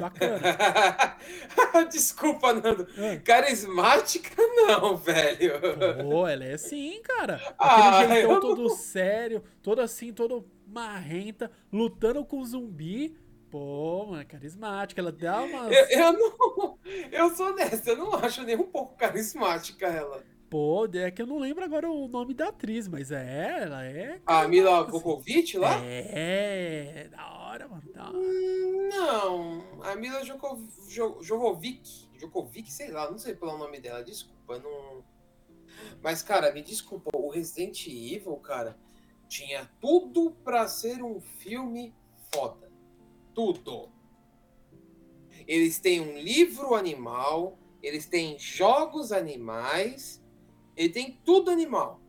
bacana. *laughs* Desculpa, Nando. É. Carismática, não, velho. Pô, ela é sim, cara. *laughs* Aquele Ah, jeitão todo sério, todo assim, todo marrenta, lutando com zumbi. Pô, mano, é carismática. Ela dá umas. Eu, eu não. Eu sou dessa, eu não acho nem um pouco carismática ela. Pô, é que eu não lembro agora o nome da atriz, mas é, ela é. A Mila assim. Lá? É, da hora, mano. Da hora. Não, a Mila Joko- Jo- Jovovic, Jokovic, sei lá, não sei pelo nome dela, desculpa, não. Mas, cara, me desculpa, o Resident Evil, cara, tinha tudo pra ser um filme foda. Tudo. Eles têm um livro animal, eles têm jogos animais, ele tem tudo animal.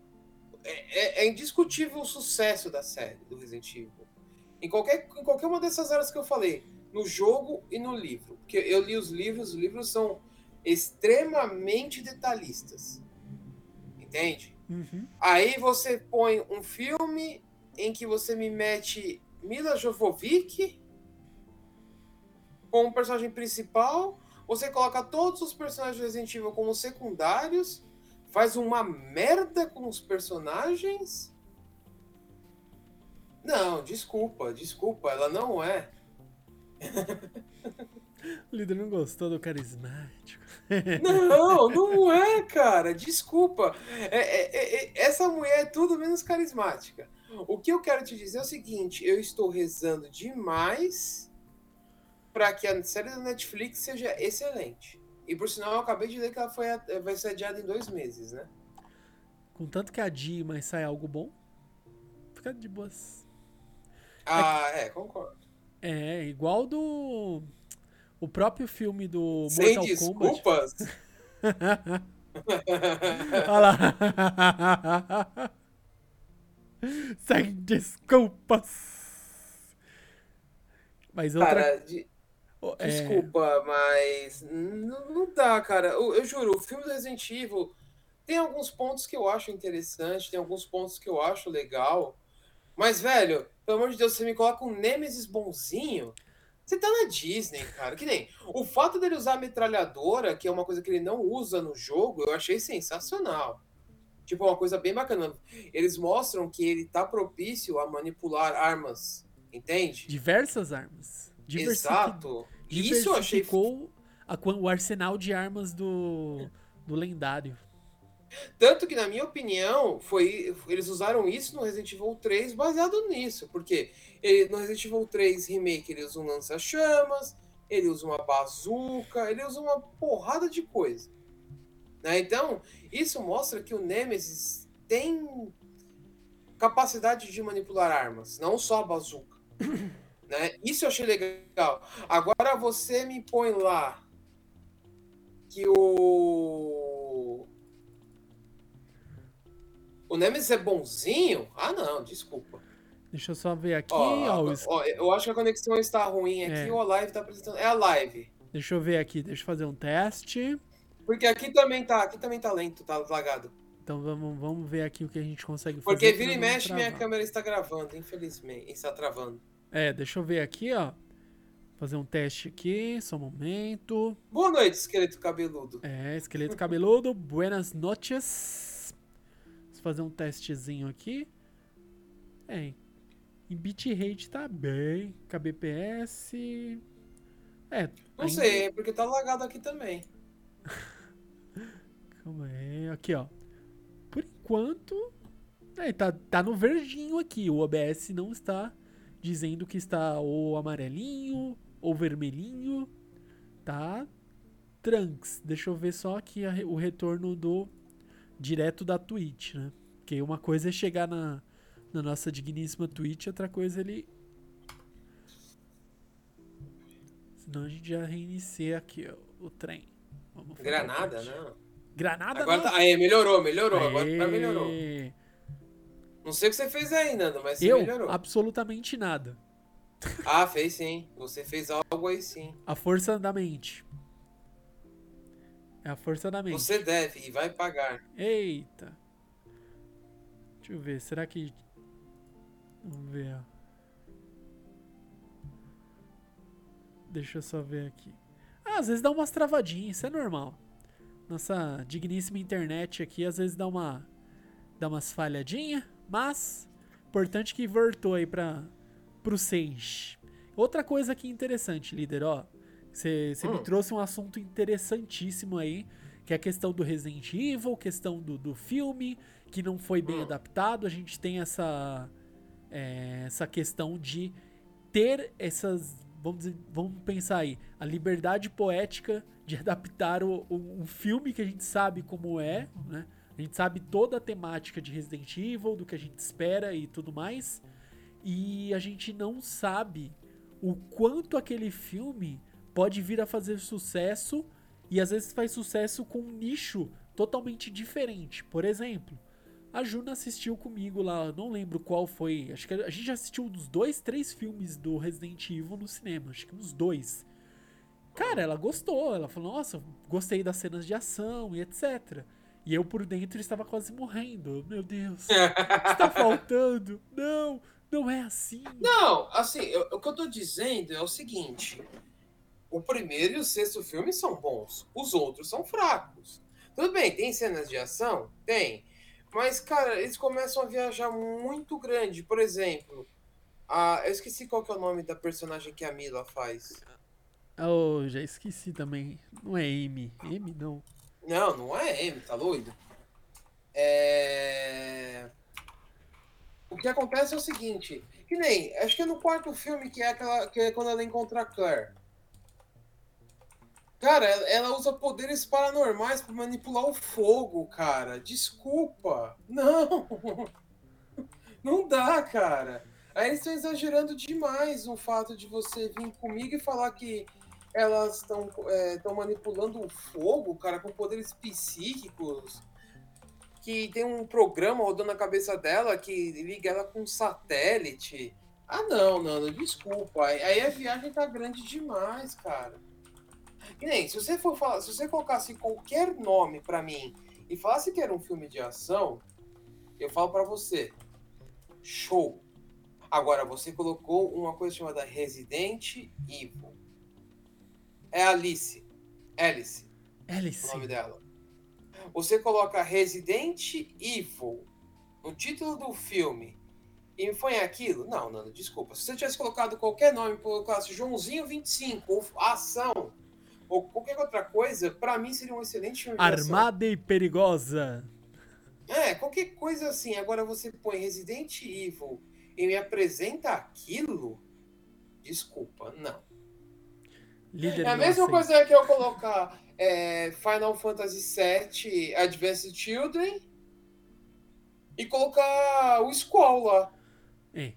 É, é- é indiscutível o sucesso da série do Resident Evil. Em qualquer, em qualquer uma dessas áreas que eu falei, no jogo e no livro. Porque eu li os livros, os livros são extremamente detalhistas. Entende? Uhum. Aí você põe um filme em que você me mete Mila Jovovich como personagem principal, você coloca todos os personagens do Resident Evil como secundários, faz uma merda com os personagens. Não, desculpa, desculpa, ela não é. *laughs* O líder não gostou do carismático. Não, *laughs* não é, cara. Desculpa. É- é- é- é- essa mulher é tudo menos carismática. O que eu quero te dizer é o seguinte: eu estou rezando demais para que a série da Netflix seja excelente. E por sinal, eu acabei de ler que ela foi, a- vai ser adiada em dois meses, né? Contanto que a Di, mas sai algo bom, fica de boas. Ah, é, concordo. É, igual do. O próprio filme do Sem Mortal Kombat. desculpas. *laughs* Olha lá. *laughs* Sem desculpas. Mas outra. Cara, de- é, Desculpa, mas não, não dá, cara. Eu, eu juro, o filme do Resident Evil tem alguns pontos que eu acho interessante, tem alguns pontos que eu acho legal. Mas, velho, pelo amor de Deus, você me coloca um Nemesis bonzinho. Você tá na Disney, cara. Que nem o fato dele usar a metralhadora, que é uma coisa que ele não usa no jogo, eu achei sensacional. Tipo, uma coisa bem bacana. Eles mostram que ele tá propício a manipular armas, entende? diversas armas. Exato. Isso eu achei quan- o arsenal de armas do, do lendário. Tanto que, na minha opinião, foi eles usaram isso no Resident Evil 3 baseado nisso. Porque ele, no Resident Evil 3 Remake ele usa um lança-chamas, ele usa uma bazuca, ele usa uma porrada de coisa. Né? Então, isso mostra que o Nemesis tem capacidade de manipular armas, não só a bazuca. *laughs* né? Isso eu achei legal. Agora você me põe lá que o. O Nemesis é bonzinho? Ah, não, desculpa. Deixa eu só ver aqui. Ó, ó, o es- ó, eu acho que a conexão está ruim aqui, É. ou a live tá apresentando. É a live. Deixa eu ver aqui. Deixa eu fazer um teste. Porque aqui também tá, aqui também tá lento, tá lagado. Então vamos, vamos ver aqui o que a gente consegue fazer. Porque vira e mexe, minha câmera está gravando, infelizmente. Está travando. É, deixa eu ver aqui, ó. Fazer um teste aqui, só um momento. Boa noite, esqueleto cabeludo. É, esqueleto cabeludo, buenas noches. Vamos fazer um testezinho aqui. É, em bitrate tá bem. KBPS. É. Não sei, porque tá lagado aqui também. *laughs* Calma aí, aqui ó. Por enquanto, é, tá, tá no verdinho aqui. O OBS não está dizendo que está ou amarelinho ou vermelhinho. Tá trunks. Deixa eu ver só aqui a o retorno do direto da Twitch, né? Porque uma coisa é chegar na, na nossa digníssima Twitch, outra coisa é ele. Senão a gente já reinicia aqui ó, o trem. Vamos Granada, não. Granada Agora não. tá. Aí, melhorou, melhorou. Agora Aê. melhorou. Não sei o que você fez aí, Nando, mas você Eu? melhorou. Absolutamente nada. Ah, fez sim. Você fez algo aí sim. A força da mente. É a força da mente. Você deve e vai pagar. Eita. Deixa eu ver, será que. Vamos ver. ó. Deixa eu só ver aqui. Ah, às vezes dá umas travadinhas, isso é normal. Nossa digníssima internet aqui às vezes dá uma. dá umas falhadinhas, mas. Importante que voltou aí pra. pro 6. Outra coisa aqui interessante, líder, ó. Você me Hum. trouxe um assunto interessantíssimo aí, que é a questão do Resident Evil, questão do, do filme, que não foi bem Hum. adaptado. A gente tem essa, é, essa questão de ter essas. Vamos, dizer- vamos pensar aí, a liberdade poética de adaptar o, o- um filme que a gente sabe como é, né? A gente sabe toda a temática de Resident Evil, do que a gente espera e tudo mais. E a gente não sabe o quanto aquele filme pode vir a fazer sucesso e às vezes faz sucesso com um nicho totalmente diferente. Por exemplo, a Juna assistiu comigo lá, não lembro qual foi, acho que a gente já assistiu uns dois, três filmes do Resident Evil no cinema, acho que uns dois. Cara, ela gostou, ela falou, nossa, gostei das cenas de ação e etc. E eu por dentro estava quase morrendo. Meu Deus, *laughs* está faltando. Não, não é assim. Não, assim, eu- o que eu tô dizendo é o seguinte: o primeiro e o sexto filme são bons, os outros são fracos. Tudo bem, tem cenas de ação? Tem. Mas, cara, eles começam a viajar muito grande. Por exemplo, a, eu esqueci qual que é o nome da personagem que a Mila faz. Oh, já esqueci também. Não é Amy. Amy não. Não, não é M, tá doido? É... O que acontece é o seguinte, que nem, acho que é no quarto filme que é aquela que é quando ela encontra a Claire. Cara, ela, usa poderes paranormais pra manipular o fogo, cara. Desculpa. Não. *laughs* Não dá, cara. Aí eles estão exagerando demais o fato de você vir comigo e falar que elas estão estão manipulando o fogo, cara, com poderes psíquicos. Que tem um programa rodando na cabeça dela que liga ela com um satélite. Ah, não, Nando, desculpa. Aí a viagem tá grande demais, cara. E nem, se você for falar, se você colocasse qualquer nome pra mim e falasse que era um filme de ação, eu falo pra você, show. Agora você colocou uma coisa chamada Resident Evil. É Alice. Alice, o Alice. nome dela. Você coloca Resident Evil no título do filme e foi aquilo? Não, Nando, desculpa. Se você tivesse colocado qualquer nome, colocasse Joãozinho 25, ou Ação, ou qualquer outra coisa, pra mim seria um excelente filme. Armada e perigosa. É, qualquer coisa assim. Agora você põe Resident Evil e me apresenta aquilo? Desculpa, não. Líder É a mesma coisa que eu colocar é, Final Fantasy VII Advanced Children e colocar o Squall lá. É.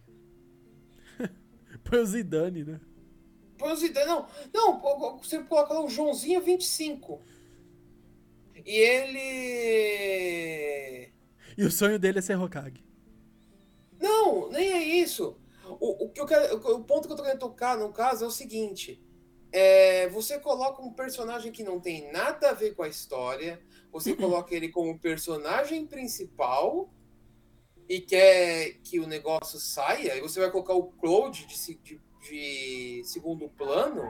*laughs* Põe o Zidane, né? Põe os ide- Não, não, você coloca lá o Joãozinho 25. E ele. E o sonho dele é ser Hokage. Não, nem é isso. O, o, que eu quero, o, o ponto que eu tô querendo tocar, no caso, é o seguinte. É, você coloca um personagem que não tem nada a ver com a história, você coloca ele como personagem principal e quer que o negócio saia, e você vai colocar o Claude de, de- de segundo plano,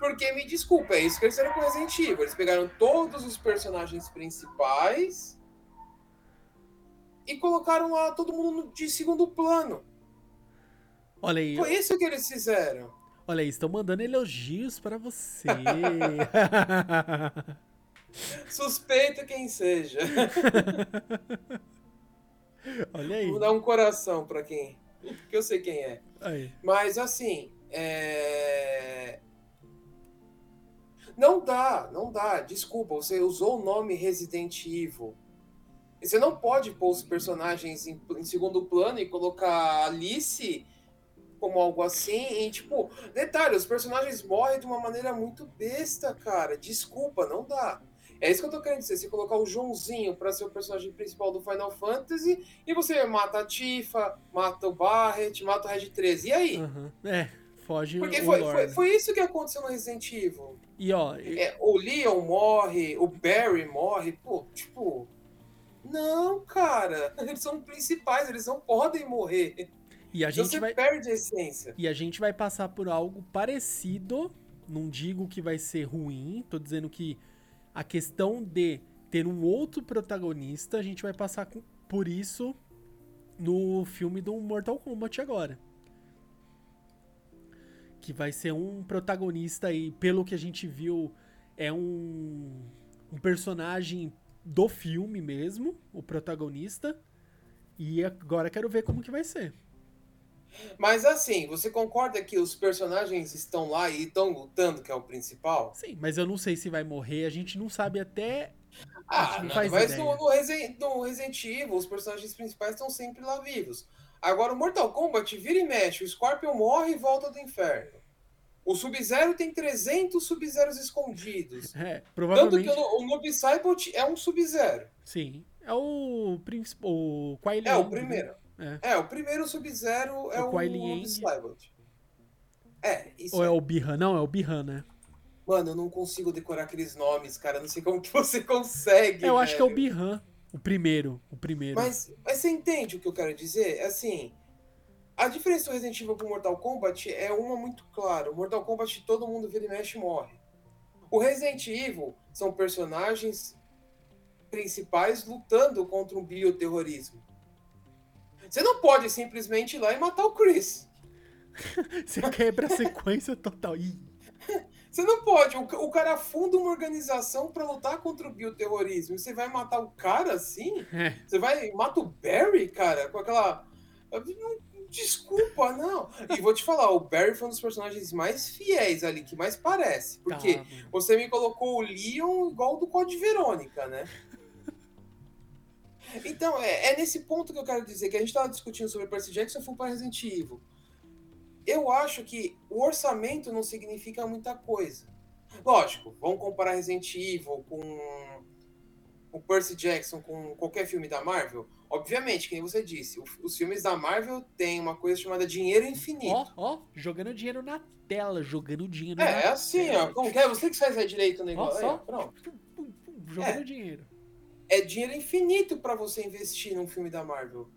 porque, me desculpa, é isso que eles fizeram com Resident Evil. Eles pegaram todos os personagens principais e colocaram lá todo mundo de segundo plano. Olha aí. Foi isso que eles fizeram. Olha aí, estão mandando elogios pra você. *laughs* Suspeito quem seja. *laughs* Olha aí. Vou dar um coração pra quem. Que eu sei quem é. aí. Mas assim, é... não dá, não dá. Desculpa, você usou o nome Resident Evil. Você não pode pôr os personagens em, em segundo plano e colocar Alice como algo assim. E, tipo, detalhe, os personagens morrem de uma maneira muito besta, cara. Desculpa, não dá. É isso que eu tô querendo dizer. Você colocar o Joãozinho pra ser o personagem principal do Final Fantasy e você mata a Tifa, mata o Barret, mata o Red 13. E aí? Aham. É, foge Porque o foi, foi, foi isso que aconteceu no Resident Evil. E ó, e- É, o Leon morre, o Barry morre, pô, tipo. Não, cara. *laughs* Eles são principais, eles não podem morrer. E a Então gente você vai perde a essência. e a gente vai passar por algo parecido. Não digo que vai ser ruim, tô dizendo que a questão de ter um outro protagonista, a gente vai passar por isso no filme do Mortal Kombat agora. Que vai ser um protagonista aí, pelo que a gente viu, é um, um personagem do filme mesmo, o protagonista. E agora quero ver como que vai ser. Mas assim, você concorda que os personagens estão lá e estão lutando, que é o principal? Sim, mas eu não sei se vai morrer, a gente não sabe até. Ah, não não, mas no, no, Resident, no Resident Evil, os personagens principais estão sempre lá vivos. Agora, o Mortal Kombat vira e mexe, o Scorpion morre e volta do inferno. O Sub-Zero tem 300 Sub-Zeros escondidos. É, Tanto provavelmente. que o, o Noob Saibot é um Sub-Zero. Sim. É o principal. O Kuai É, o Liang, primeiro. né? É, o primeiro Sub-Zero é O o, Liang. Saibot. É, isso Ou é é. o Bihan? Não, é o Bihan, né? Mano, eu não consigo decorar aqueles nomes, cara. Não sei como que *laughs* você consegue. Eu acho que é o. Bihan. O primeiro. O primeiro. Mas, mas você entende o que eu quero dizer? Assim, a diferença do Resident Evil pro Mortal Kombat é uma muito clara. O Mortal Kombat todo mundo vira e mexe e morre. O Resident Evil são personagens principais lutando contra um bioterrorismo. Você não pode simplesmente ir lá e matar o Chris. *laughs* Você quebra a sequência total. Ih, *laughs* Você não pode. O, o cara funda uma organização pra lutar contra o bioterrorismo. Você vai matar o cara assim? é. Você vai mata o Barry, cara, com aquela. Desculpa, não. E vou te falar, o Barry foi um dos personagens mais fiéis ali, que mais parece. Porque Tá, você me colocou o Leon igual do Code Verônica, né? Então, é, é nesse ponto que eu quero dizer que a gente estava discutindo sobre Percy Jackson e foi para Resident Evil. Eu acho que o orçamento não significa muita coisa. Lógico, vamos comparar Resident Evil com o Percy Jackson com qualquer filme da Marvel? Obviamente, que nem você disse, o- os filmes da Marvel têm uma coisa chamada dinheiro infinito. Ó, ó, jogando dinheiro na tela, jogando dinheiro é, na é assim, tela. ó. Como que é? Você que faz direito o Ó, negócio. só. Aí, ó, pronto. Jogando É. dinheiro. É dinheiro infinito pra você investir num filme da Marvel.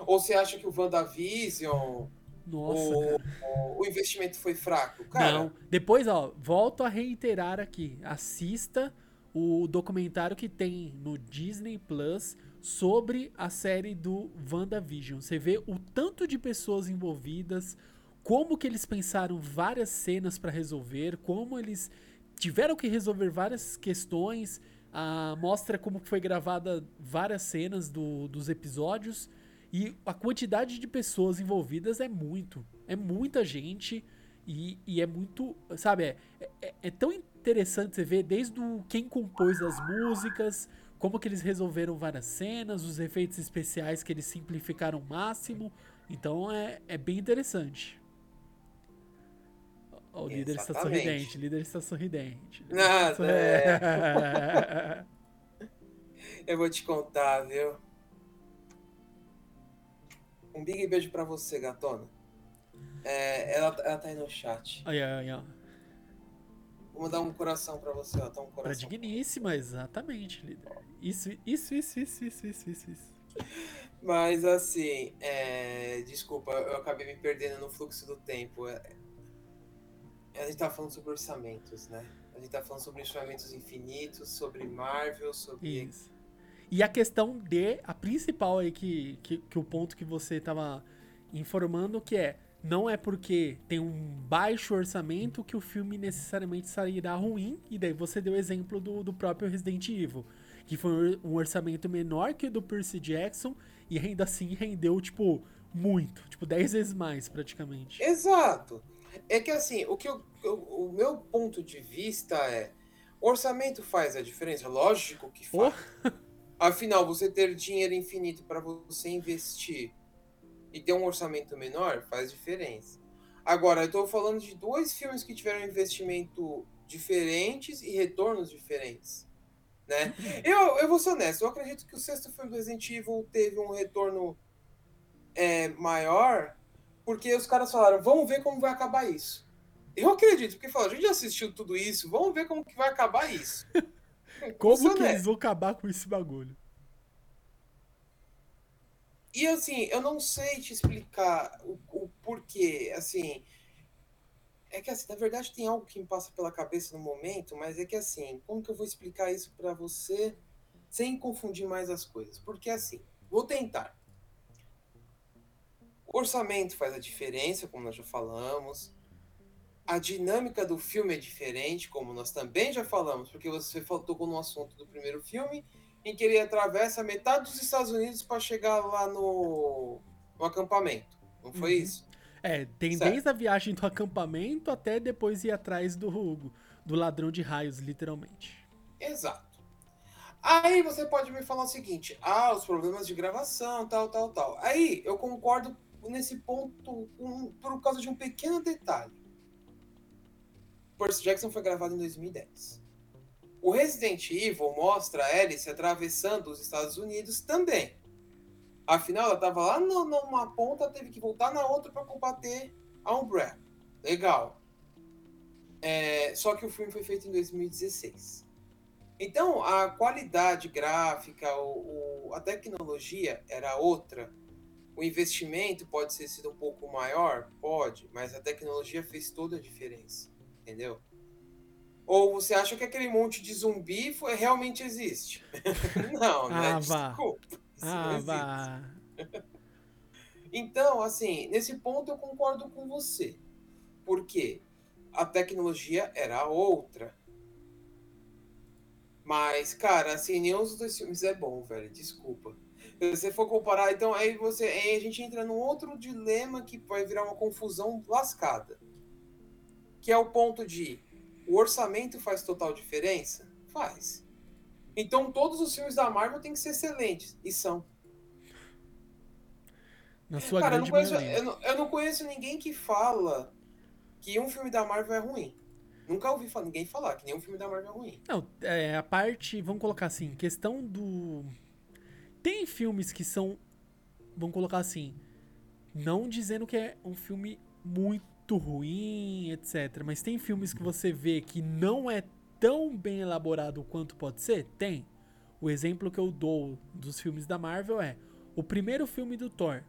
Ou você acha que o WandaVision, Nossa, o, o, o investimento foi fraco? Cara, Não. Depois, ó, volto a reiterar aqui. Assista o documentário que tem no Disney Plus sobre a série do WandaVision. Você vê o tanto de pessoas envolvidas, como que eles pensaram várias cenas pra resolver, como eles tiveram que resolver várias questões. Ah, mostra como foi gravada várias cenas do- dos episódios. E a quantidade de pessoas envolvidas é muito. É muita gente. E, e é muito. Sabe, é, é, é tão interessante você ver desde o, quem compôs as músicas, como que eles resolveram várias cenas, os efeitos especiais que eles simplificaram ao máximo. Então é, é bem interessante. O líder está sorridente, o líder está sorridente. Nada, é. eu vou te contar, viu? Um big beijo pra você, gatona. É, ela, ela tá aí no chat. Aí, aí, ó. Vou mandar um coração pra você, ó. Tá um Pra coração. digníssima, exatamente, líder. Isso, isso, isso, isso, isso, isso, isso. isso. Mas assim, é, desculpa, eu acabei me perdendo no fluxo do tempo. A gente tá falando sobre orçamentos, né? A gente tá falando sobre orçamentos infinitos, sobre Marvel, sobre. Isso. E a questão de, a principal aí que, que, que o ponto que você tava informando que é, não é porque tem um baixo orçamento que o filme necessariamente sairá ruim. E daí você deu o exemplo do, do próprio Resident Evil, que foi um orçamento menor que o do Percy Jackson e ainda assim rendeu, tipo, muito. Tipo, 10 vezes mais, praticamente. Exato. É que assim, o que eu, o, o meu ponto de vista é. Orçamento faz a diferença? Lógico que faz. Oh. Afinal, você ter dinheiro infinito para você investir e ter um orçamento menor faz diferença. Agora, eu estou falando de dois filmes que tiveram investimento diferentes e retornos diferentes. Né? *laughs* Eu, eu vou ser honesto, eu acredito que o sexto filme do Resident Evil teve um retorno é, maior porque os caras falaram, vamos ver como vai acabar isso. Eu acredito, porque falaram, a gente já assistiu tudo isso, vamos ver como que vai acabar isso. *laughs* como que eles vão acabar com esse bagulho? E assim, eu não sei te explicar o, o porquê, assim. É que assim, na verdade tem algo que me passa pela cabeça no momento, mas é que assim, como que eu vou explicar isso para você sem confundir mais as coisas? Porque assim, vou tentar. O orçamento faz a diferença, como nós já falamos. A dinâmica do filme é diferente, como nós também já falamos, porque você tocou no assunto do primeiro filme em que ele atravessa metade dos Estados Unidos para chegar lá no, no, acampamento. Não foi uhum. isso? É, tem certo. desde a viagem do acampamento até depois ir atrás do, do ladrão de raios, literalmente. Exato. Aí você pode me falar o seguinte: ah, os problemas de gravação, tal, tal, tal. Aí eu concordo nesse ponto um, por causa de um pequeno detalhe. Percy Jackson foi gravado em 2010. O Resident Evil mostra a Alice atravessando os Estados Unidos também. Afinal, ela estava lá numa ponta, teve que voltar na outra para combater a Umbrella. Legal. É, só que o filme foi feito em 2016. Então, a qualidade gráfica, o, o, a tecnologia era outra. O investimento pode ter sido um pouco maior? Pode, mas a tecnologia fez toda a diferença. Entendeu? Ou você acha que aquele monte de zumbi foi, realmente existe? *laughs* não, né? Ah, Desculpa. Ah, vá. *laughs* então, assim, nesse ponto eu concordo com você. Porque a tecnologia era outra. Mas, cara, assim, nenhum dos dois filmes é bom, velho. Desculpa. Se você for comparar, então aí você. Aí a gente entra num outro dilema que vai virar uma confusão lascada. Que é o ponto de o orçamento faz total diferença? Faz. Então todos os filmes da Marvel têm que ser excelentes. E são. Na sua Cara, grande eu não, conheço, eu, não, eu não conheço ninguém que fala que um filme da Marvel é ruim. Nunca ouvi ninguém falar que nenhum filme da Marvel é ruim. Não, é, a parte, vamos colocar assim, questão do. Tem filmes que são, vamos colocar assim, não dizendo que é um filme muito ruim, etc. Mas tem filmes que você vê que não é tão bem elaborado quanto pode ser? Tem. O exemplo que eu dou dos filmes da Marvel é o primeiro filme do Thor.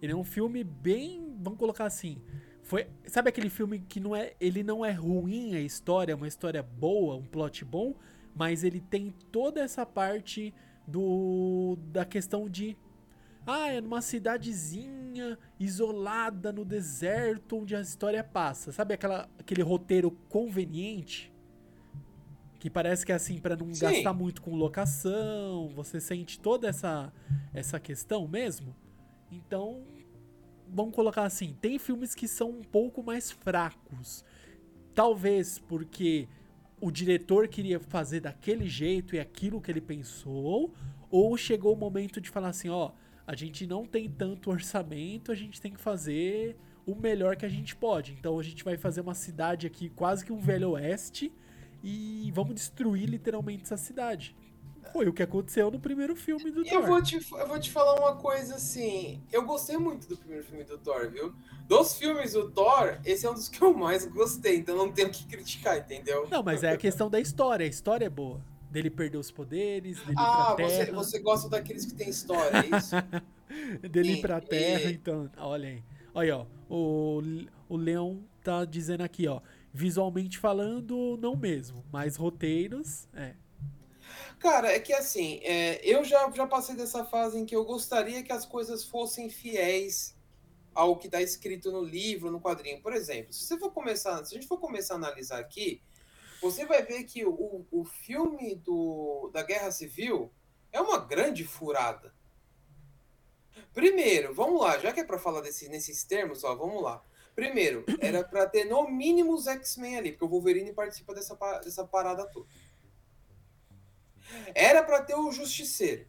Ele é um filme bem, vamos colocar assim, foi, sabe aquele filme que não é, ele não é ruim a história, é uma história boa, um plot bom, mas ele tem toda essa parte do da questão de ah, é numa cidadezinha isolada no deserto onde a história passa. Sabe aquela, aquele roteiro conveniente? Que parece que é assim para não Sim. gastar muito com locação. Você sente toda essa essa questão mesmo? Então, vamos colocar assim, tem filmes que são um pouco mais fracos. Talvez porque o diretor queria fazer daquele jeito e aquilo que ele pensou, ou chegou o momento de falar assim, ó, a gente não tem tanto orçamento, a gente tem que fazer o melhor que a gente pode. Então a gente vai fazer uma cidade aqui, quase que um velho oeste, e vamos destruir literalmente essa cidade. Foi o que aconteceu no primeiro filme do eu Thor. Vou te, eu vou te falar uma coisa assim. Eu gostei muito do primeiro filme do Thor, viu? Dos filmes do Thor, esse é um dos que eu mais gostei, então não tenho que criticar, entendeu? Não, mas é a questão da história. A história é boa dele perder os poderes, dele ah, ir pra terra. Você, você gosta daqueles que tem história, é isso? *laughs* dele ir pra terra, e... então. Olha aí. Olha, ó. O, o Leão tá dizendo aqui, ó. Visualmente falando, não mesmo. Mas roteiros, é. Cara, é que assim, é, eu já, já passei dessa fase em que eu gostaria que as coisas fossem fiéis ao que está escrito no livro, no quadrinho. Por exemplo, se você for começar, se a gente for começar a analisar aqui, você vai ver que o, o filme do, da Guerra Civil é uma grande furada. Primeiro, vamos lá, já que é para falar desse, nesses termos, ó, vamos lá. Primeiro, era para ter no mínimo os X-Men ali, porque o Wolverine participa dessa, dessa parada toda. Era para ter o Justiceiro.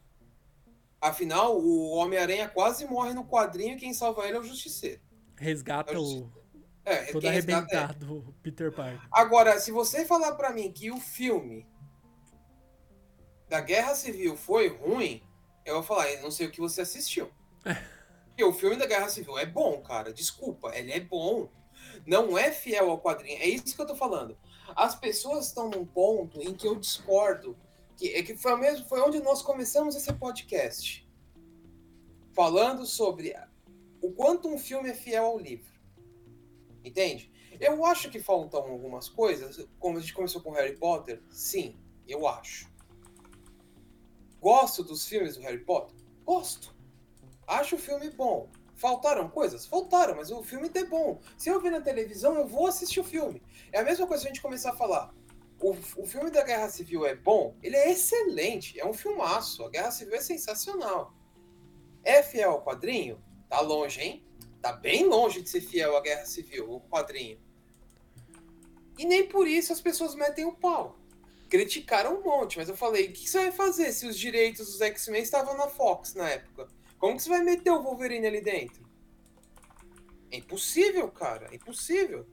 Afinal, o Homem-Aranha quase morre no quadrinho e quem salva ele é o Justiceiro. Resgata É o. Justiceiro. É, Todo é. arrebentado o Peter Parker. Agora, se você falar para mim que o filme da Guerra Civil foi ruim, eu vou falar, eu não sei o que você assistiu. *laughs* Porque o filme da Guerra Civil é bom, cara. Desculpa, ele é bom. Não é fiel ao quadrinho. É isso que eu tô falando. As pessoas estão num ponto em que eu discordo. Que, é que foi, mesmo, foi onde nós começamos esse podcast. Falando sobre o quanto um filme é fiel ao livro. Entende? Eu acho que faltam algumas coisas. Como a gente começou com Harry Potter, sim, eu acho. Gosto dos filmes do Harry Potter? Gosto. Acho o filme bom. Faltaram coisas? Faltaram, mas o filme é bom. Se eu ver na televisão, eu vou assistir o filme. É a mesma coisa se a gente começar a falar. O, o filme da Guerra Civil é bom? Ele é excelente. É um filmaço. A Guerra Civil é sensacional. É fiel ao quadrinho? Tá longe, hein? Tá bem longe de ser fiel à Guerra Civil, o quadrinho. E nem por isso as pessoas metem o pau. Criticaram um monte, mas eu falei: o que você vai fazer se os direitos dos X-Men estavam na Fox na época? Como que você vai meter o Wolverine ali dentro? É impossível, cara. É impossível.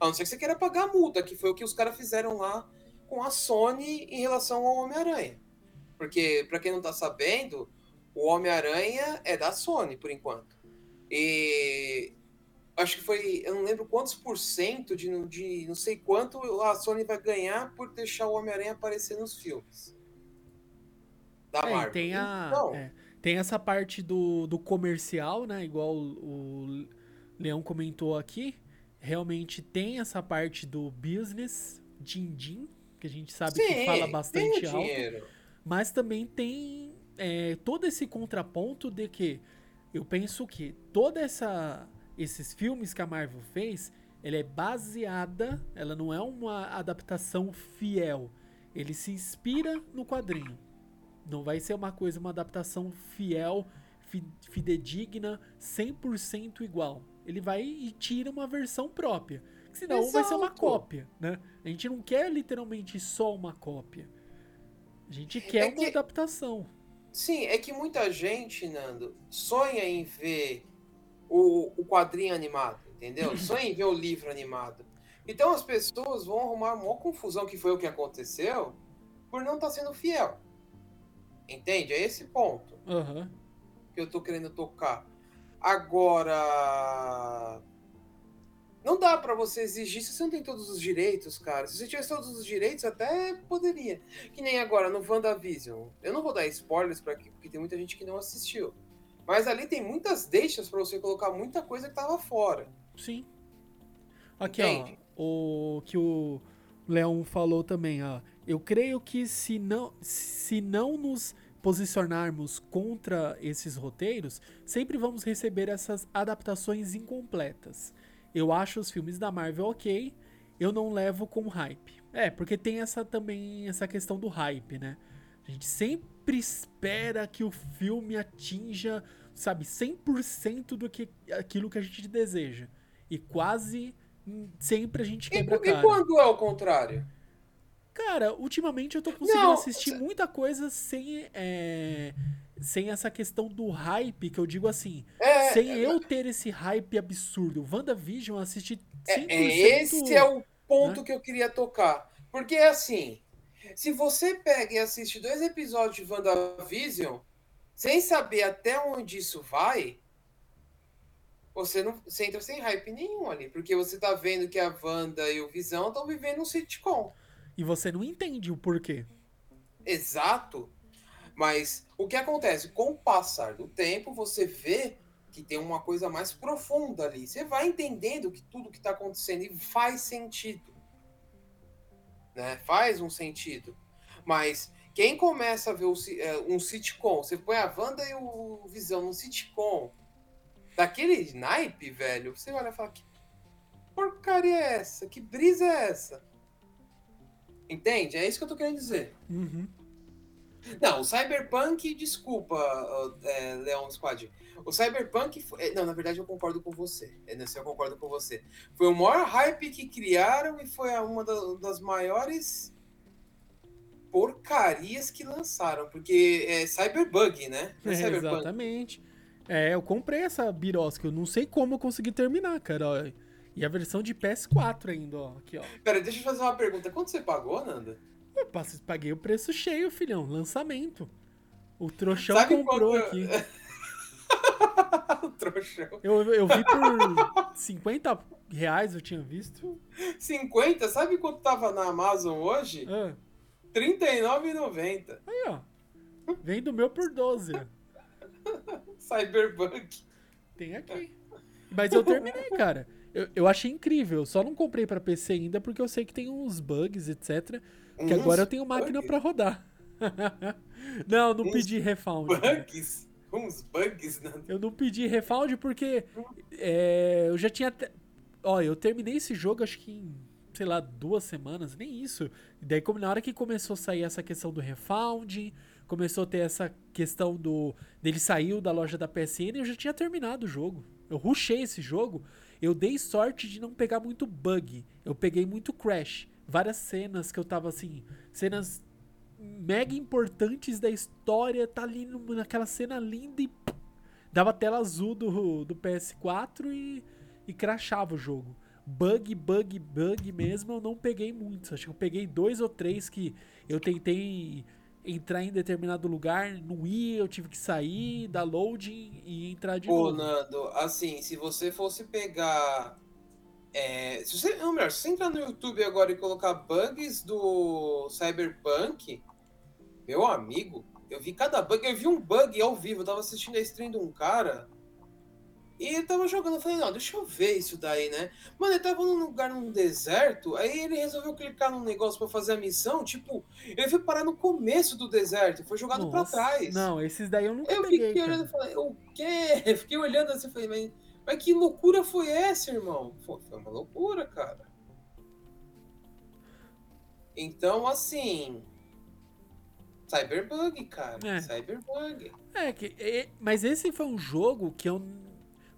A não ser que você queira pagar a multa, que foi o que os caras fizeram lá com a Sony em relação ao Homem-Aranha. Porque, pra quem não tá sabendo, o Homem-Aranha é da Sony, por enquanto. E acho que foi, eu não lembro quantos por cento de, de não sei quanto a Sony vai ganhar por deixar o Homem-Aranha aparecer nos filmes. Da É, Marvel. tem a. Então, é, tem essa parte do, do comercial, né? Igual o, o Leão comentou aqui. Realmente tem essa parte do business, din-din, que a gente sabe que sim, fala tem bastante alto. dinheiro. Mas também tem é, todo esse contraponto de que eu penso que toda essa esses filmes que a Marvel fez, ela é baseada, ela não é uma adaptação fiel. Ele se inspira no quadrinho. Não vai ser uma coisa, uma adaptação fiel, fi- fidedigna, 100% igual. Ele vai e tira uma versão própria. Senão vai ser uma Exato. cópia, né? A gente não quer literalmente só uma cópia. A gente quer uma que- adaptação. Sim, é que muita gente, Nando, sonha em ver o, o quadrinho animado, entendeu? *laughs* Sonha em ver o livro animado. Então as pessoas vão arrumar uma confusão, que foi o que aconteceu, por não estar sendo fiel. Entende? É esse ponto Aham. que eu tô querendo tocar. Agora. Não dá pra você exigir se você não tem todos os direitos, cara. Se você tivesse todos os direitos, até poderia. Que nem agora no WandaVision. Eu não vou dar spoilers para porque tem muita gente que não assistiu. Mas ali tem muitas deixas pra você colocar muita coisa que tava fora. Sim. Aqui, Entende? ó. O que o Leão falou também, ó. Eu creio que se não, se não nos posicionarmos contra esses roteiros, sempre vamos receber essas adaptações incompletas. Eu acho os filmes da Marvel ok, eu não levo com hype. É, porque tem essa também essa questão do hype, né? A gente sempre espera que o filme atinja, sabe, 100% do que aquilo que a gente deseja. E quase sempre a gente E, quebra e cara. quando é o contrário? Cara, ultimamente eu tô conseguindo Não, assistir muita coisa sem, é, sem essa questão do hype, que eu digo assim, É, sem é, eu ter esse hype absurdo. WandaVision eu assisti 100%. É, esse é o ponto né? que eu queria tocar. Porque é assim, se você pega e assiste dois episódios de WandaVision, sem saber até onde isso vai, você não você entra sem hype nenhum ali. Porque você tá vendo que a Wanda e o Visão estão vivendo um sitcom. E você não entende o porquê. Exato. Mas o que acontece? Com o passar do tempo, você vê que tem uma coisa mais profunda ali. Você vai entendendo que tudo que está acontecendo faz sentido. Né? Faz um sentido. Mas quem começa a ver é, um sitcom, você põe a Wanda e o Visão num sitcom, daquele naipe, velho, você olha e fala, que porcaria é essa? Que brisa é essa? Entende? É isso que eu tô querendo dizer. Uhum. Não, o Cyberpunk, desculpa, é, Leon Squad. O Cyberpunk. Foi... É, não, na verdade eu concordo com você. É, nesse eu concordo com você. Foi o maior hype que criaram e foi uma das maiores porcarias que lançaram. Porque é Cyberbug, né? É, é exatamente. É, eu comprei essa birosca. Eu não sei como eu consegui terminar, cara. E a versão de PS4 ainda, ó. Aqui, ó. Pera, deixa eu fazer uma pergunta. Quanto você pagou, Nanda? Eu paguei o preço cheio, filhão. Lançamento. O trouxão Sabe comprou quanto... aqui. *laughs* o trouxão. Eu, eu vi por 50 reais, eu tinha visto. 50? Sabe quanto tava na Amazon hoje? Ah. R$39,90. Aí, ó. Vem do meu por 12. *laughs* Cyberpunk. Tem aqui. Mas eu terminei, cara. Eu, eu achei incrível. Só não comprei para PC ainda porque eu sei que tem uns bugs, etc. Que uns agora eu tenho máquina para rodar. *laughs* não, não uns pedi refund. Bugs? Uns bugs, não. Eu não pedi refund porque é, eu já tinha. Te... Ó, eu terminei esse jogo acho que em, sei lá, duas semanas, nem isso. E daí, como na hora que começou a sair essa questão do refund, começou a ter essa questão do. dele saiu da loja da PSN, eu já tinha terminado o jogo. Eu rushei esse jogo eu dei sorte de não pegar muito bug. Eu peguei muito crash. Várias cenas que eu tava assim. Cenas mega importantes da história. Tá ali naquela cena linda e. Dava tela azul do, do PS4 e, e crashava o jogo. Bug, bug, bug mesmo, eu não peguei muitos. Acho que eu peguei dois ou três que eu tentei entrar em determinado lugar, não ia, eu tive que sair, dar loading e entrar de Pô, novo. Nando, assim, se você fosse pegar. É, se você, não, melhor, se você entrar no YouTube agora e colocar bugs do Cyberpunk, meu amigo, eu vi cada bug, eu vi um bug ao vivo, eu tava assistindo a stream de um cara e eu tava jogando, eu falei, não, deixa eu ver isso daí, né? Mano, ele tava num lugar, num deserto, aí ele resolveu clicar num negócio para fazer a missão, tipo, ele foi parar no começo do deserto, foi jogado para trás. Não, esses daí eu nunca eu peguei, fiquei cara. olhando e falei, o quê? Eu fiquei olhando assim, falei, mas, mas que loucura foi essa, irmão? Foi, foi uma loucura, cara. Então, assim, Cyberbug, cara. É. Cyberbug. É, que, é, mas esse foi um jogo que eu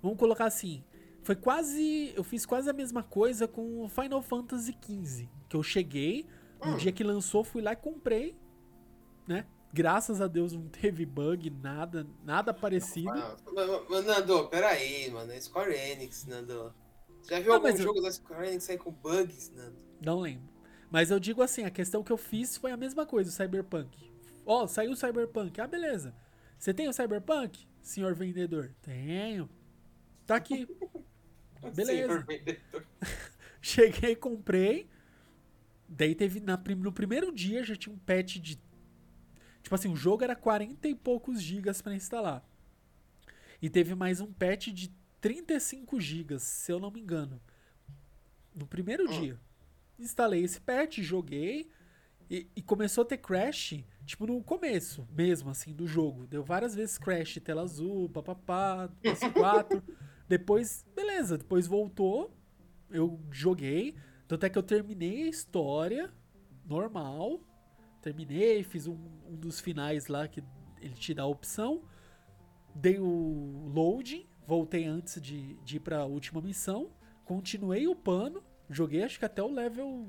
Vamos colocar assim. Foi quase. Eu fiz quase a mesma coisa com o Final Fantasy XV. Que eu cheguei, no hum. dia que lançou, fui lá e comprei. Né? Graças a Deus não teve bug, nada, nada parecido. Mas, Nando, peraí, mano. É Square Enix, Nando. Já viu não, algum jogo eu... da Square Enix aí com bugs, Nando? Não lembro. Mas eu digo assim, a questão que eu fiz foi a mesma coisa, o Cyberpunk. Ó, oh, saiu o Cyberpunk. Ah, beleza. Você tem o Cyberpunk, senhor vendedor? Tenho. Tá aqui. Beleza. *laughs* Cheguei, comprei. Daí teve na, no primeiro dia já tinha um patch de. Tipo assim, o jogo era 40 e poucos gigas para instalar. E teve mais um patch de 35 gigas, se eu não me engano. No primeiro hum. dia. Instalei esse patch, joguei. E, e, começou a ter crash, tipo, no começo mesmo, assim, do jogo. Deu várias vezes crash, tela azul, papapá, *laughs* PS4. Depois, beleza, depois voltou, eu joguei, tanto é que eu terminei a história normal, terminei, fiz um, um dos finais lá que ele te dá a opção, dei o loading, voltei antes de, de ir pra última missão, continuei o pano, joguei acho que até o level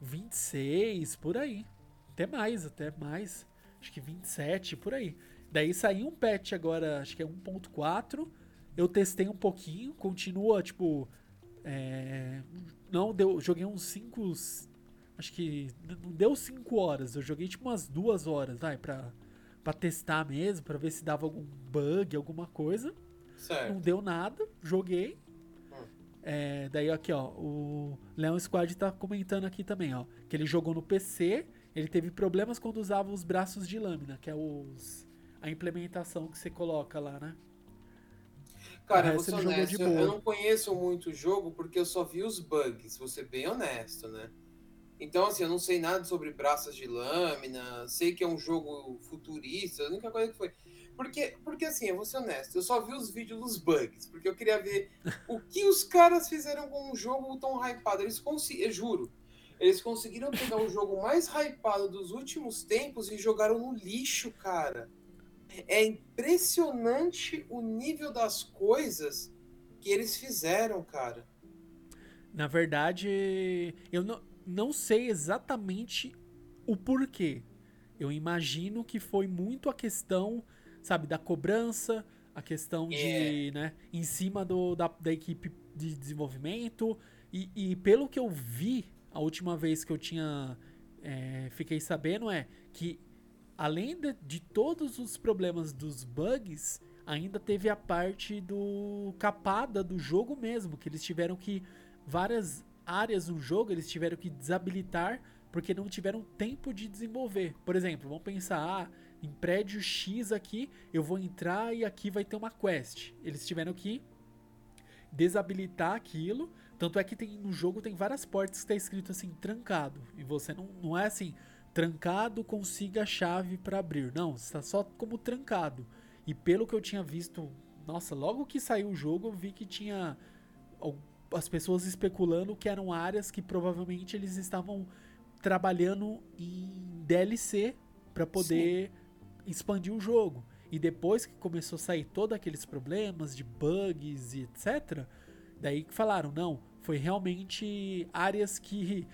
26, por aí. Até mais, até mais. Acho que 27, por aí. Daí saiu um patch agora, acho que é 1.4 eu testei um pouquinho, continua, tipo. É, não deu. Joguei uns 5. Acho que. Não deu 5 horas. Eu joguei tipo umas 2 horas, vai, pra, pra testar mesmo, pra ver se dava algum bug, alguma coisa. Certo. Não deu nada, joguei. Hum. É, daí aqui, ó, o Leon Squad tá comentando aqui também, ó, que ele jogou no PC, ele teve problemas quando usava os braços de lâmina, que é os a implementação que você coloca lá, né? Cara, eu vou ser honesto, eu não conheço muito o jogo porque eu só vi os bugs, vou ser bem honesto, né? Então, assim, eu não sei nada sobre braças de lâmina, sei que é um jogo futurista, a única coisa que foi. Porque, porque assim, eu vou ser honesto, eu só vi os vídeos dos bugs, porque eu queria ver *laughs* o que os caras fizeram com um jogo tão hypado. Eles conseguiram, juro, eles conseguiram pegar o jogo mais hypado dos últimos tempos e jogaram no lixo, cara. É impressionante o nível das coisas que eles fizeram, cara. Na verdade, eu não, não sei exatamente o porquê. Eu imagino que foi muito a questão, sabe, da cobrança, a questão de, é. né, em cima do, da, da equipe de desenvolvimento. E, e, pelo que eu vi, a última vez que eu tinha. É, fiquei sabendo é que, além de, de todos os problemas dos bugs, ainda teve a parte do capada do jogo mesmo, que eles tiveram que várias áreas no jogo eles tiveram que desabilitar porque não tiveram tempo de desenvolver. Por exemplo, vamos pensar, ah, em prédio X aqui, eu vou entrar e aqui vai ter uma quest. Eles tiveram que desabilitar aquilo. Tanto é que tem, no jogo tem várias portas que está escrito assim, trancado. E você não, não é assim, trancado, consiga a chave para abrir. Não, está só como trancado. E pelo que eu tinha visto, nossa, logo que saiu o jogo, eu vi que tinha as pessoas especulando que eram áreas que provavelmente eles estavam trabalhando em DLC para poder Sim. expandir o jogo. E depois que começou a sair todos aqueles problemas de bugs e etc, daí que falaram, não, foi realmente áreas que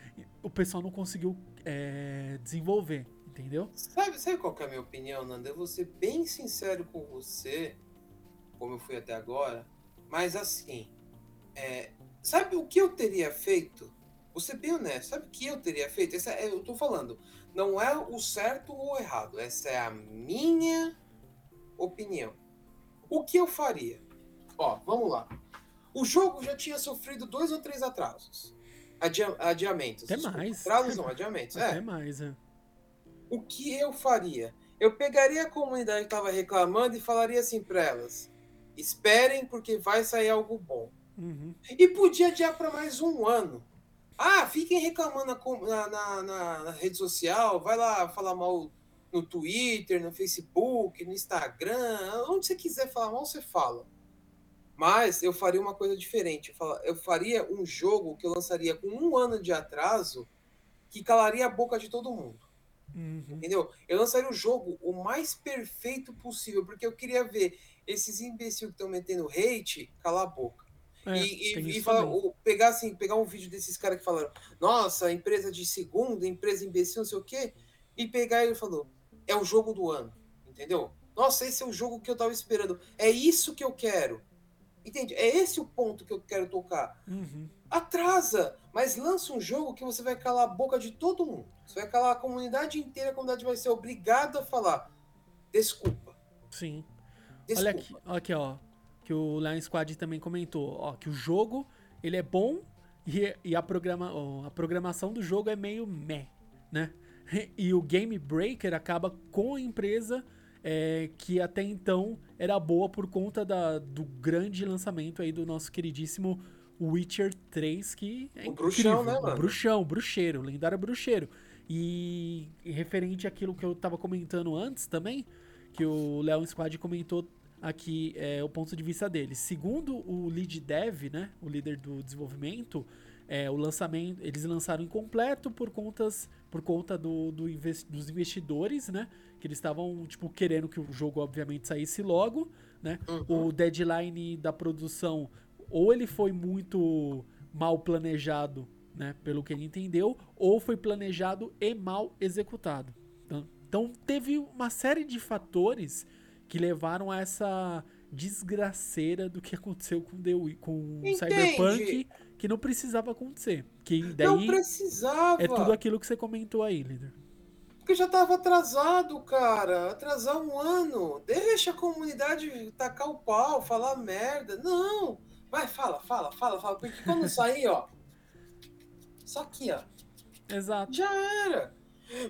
o pessoal não conseguiu é, desenvolver, entendeu? Sabe, sabe qual é a minha opinião, Nanda? Eu vou ser bem sincero com você, como eu fui até agora, mas assim, é, Sabe o que eu teria feito? Vou ser bem honesto, sabe o que eu teria feito? Essa, é, eu tô falando, não é o certo ou o errado, essa é a minha opinião. O que eu faria? Ó, vamos lá. O jogo já tinha sofrido dois ou três atrasos. Adia adiamentos. Até mais. Atrasos não, adiamentos. Até é. mais, é. O que eu faria? Eu pegaria a comunidade que estava reclamando e falaria assim para elas: esperem, porque vai sair algo bom. Uhum. E podia adiar para mais um ano. Ah, fiquem reclamando na, na, na, na, rede social, vai lá falar mal no Twitter, no Facebook, no Instagram, onde você quiser falar mal, você fala. Mas eu faria uma coisa diferente. Eu faria um jogo que eu lançaria com um ano de atraso que calaria a boca de todo mundo. Uhum. Entendeu? Eu lançaria o jogo o mais perfeito possível, porque eu queria ver esses imbecis que estão metendo hate calar a boca. É, e, e, e falar, pegar assim, pegar um vídeo desses caras que falaram, nossa, empresa de segunda, empresa imbecil, não sei o quê, e pegar ele falou, é o jogo do ano, entendeu? Nossa, esse é o jogo que eu tava esperando. É isso que eu quero. Entende? É esse o ponto que eu quero tocar. Uhum. Atrasa, mas lança um jogo que você vai calar a boca de todo mundo. Você vai calar a comunidade inteira, a comunidade vai ser obrigada a falar. Desculpa. Sim. Desculpa. Olha aqui, aqui ó que o Lion Squad também comentou, ó, que o jogo ele é bom e, e a, programa, ó, a programação do jogo é meio meh, né? *laughs* E o Game Breaker acaba com a empresa é, que até então era boa por conta da, do grande lançamento aí do nosso queridíssimo Witcher 3, que é o incrível. Bruxão, né, mano? Bruxão, bruxeiro, lendário bruxeiro. E, e referente àquilo que eu tava comentando antes também, que o Leon Squad comentou aqui é, o ponto de vista deles. Segundo o lead dev, né, o líder do desenvolvimento, é, o lançamento eles lançaram incompleto por contas por conta do, do invest, dos investidores, né, que eles estavam tipo querendo que o jogo obviamente saísse logo, né? Uhum. O deadline da produção ou ele foi muito mal planejado, né, pelo que ele entendeu, ou foi planejado e mal executado. Então, então teve uma série de fatores que levaram a essa desgraceira do que *laughs* aconteceu com The com Entende? Cyberpunk, que não precisava acontecer. Que daí não precisava. É tudo aquilo que você comentou aí, líder. Porque já tava atrasado, cara. Atrasar um ano. Deixa a comunidade tacar o pau, falar merda. Não. Vai, fala, fala, fala, fala. Porque quando sair, ó. Só aqui, ó. Exato. Já era.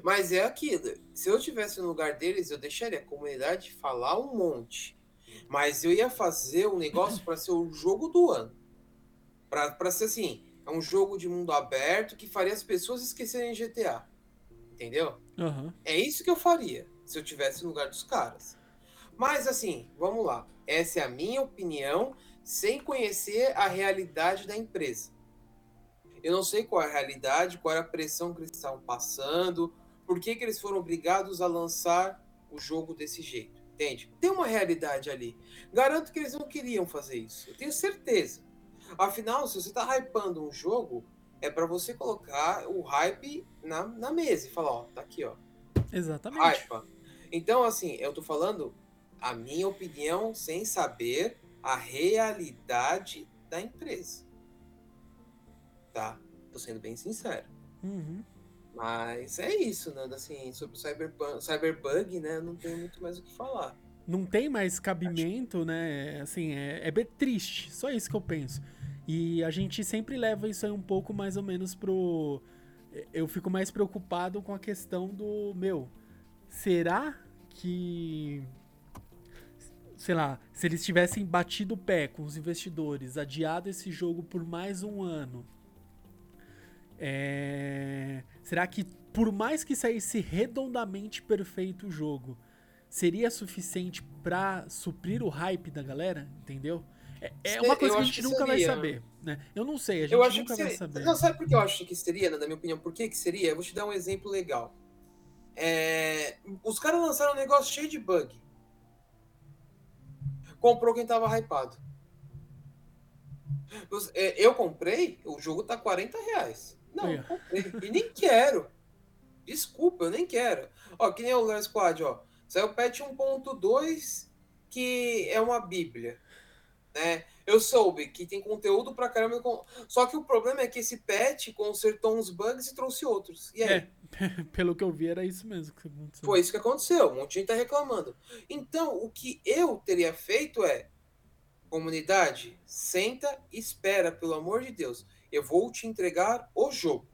Mas é aquilo. Se eu tivesse no lugar deles, eu deixaria a comunidade falar um monte. Mas eu ia fazer um negócio para ser o jogo do ano. Para ser assim, É um jogo de mundo aberto que faria as pessoas esquecerem GTA. Entendeu? Aham. É isso que eu faria se eu tivesse no lugar dos caras. Mas assim, vamos lá. Essa é a minha opinião, sem conhecer a realidade da empresa. Eu não sei qual é a realidade, qual é a pressão que eles estavam passando, por que, que eles foram obrigados a lançar o jogo desse jeito. Entende? Tem uma realidade ali. Garanto que eles não queriam fazer isso. Eu tenho certeza. Afinal, se você está hypando um jogo, é para você colocar o hype na, na mesa e falar, ó, tá aqui, ó. Exatamente. Então, assim, eu tô falando a minha opinião sem saber a realidade da empresa. Tá? Tô sendo bem sincero. Uhum. Mas é isso, né? Assim, sobre o Cyberpunk, Cyberbug, né? Não tem muito mais o que falar. Não tem mais cabimento, né? Assim, é, é bem triste. Só isso que eu penso. E a gente sempre leva isso aí um pouco mais ou menos pro. Eu fico mais preocupado com a questão do. Meu, será que. Sei lá, se eles tivessem batido o pé com os investidores, adiado esse jogo por mais um ano, é... será que por mais que saísse redondamente perfeito o jogo, seria suficiente pra suprir o hype da galera? Entendeu? É, é uma coisa que a gente nunca vai seria. saber, né? Eu não sei, a gente Eu acho nunca que vai seria. saber. Não, sabe por que eu acho que seria, né, na minha opinião? Por que, que seria? Eu vou te dar um exemplo legal. É, Os caras lançaram um negócio cheio de bug. Comprou quem tava hypado. É, Eu comprei, o jogo tá 40 reais. Não, ó. comprei. E nem quero. Desculpa, eu nem quero. Ó, que nem o Last Squad, ó. Saiu o patch 1.2, que é uma bíblia. Né? Eu soube que tem conteúdo pra caramba. com- Só que o problema é que esse patch consertou uns bugs e trouxe outros. E aí? É, *laughs* pelo que eu vi, era isso mesmo que aconteceu. Foi isso que aconteceu. Um monte de gente tá reclamando. Então, o que eu teria feito é: comunidade, senta e espera, pelo amor de Deus. Eu vou te entregar o jogo.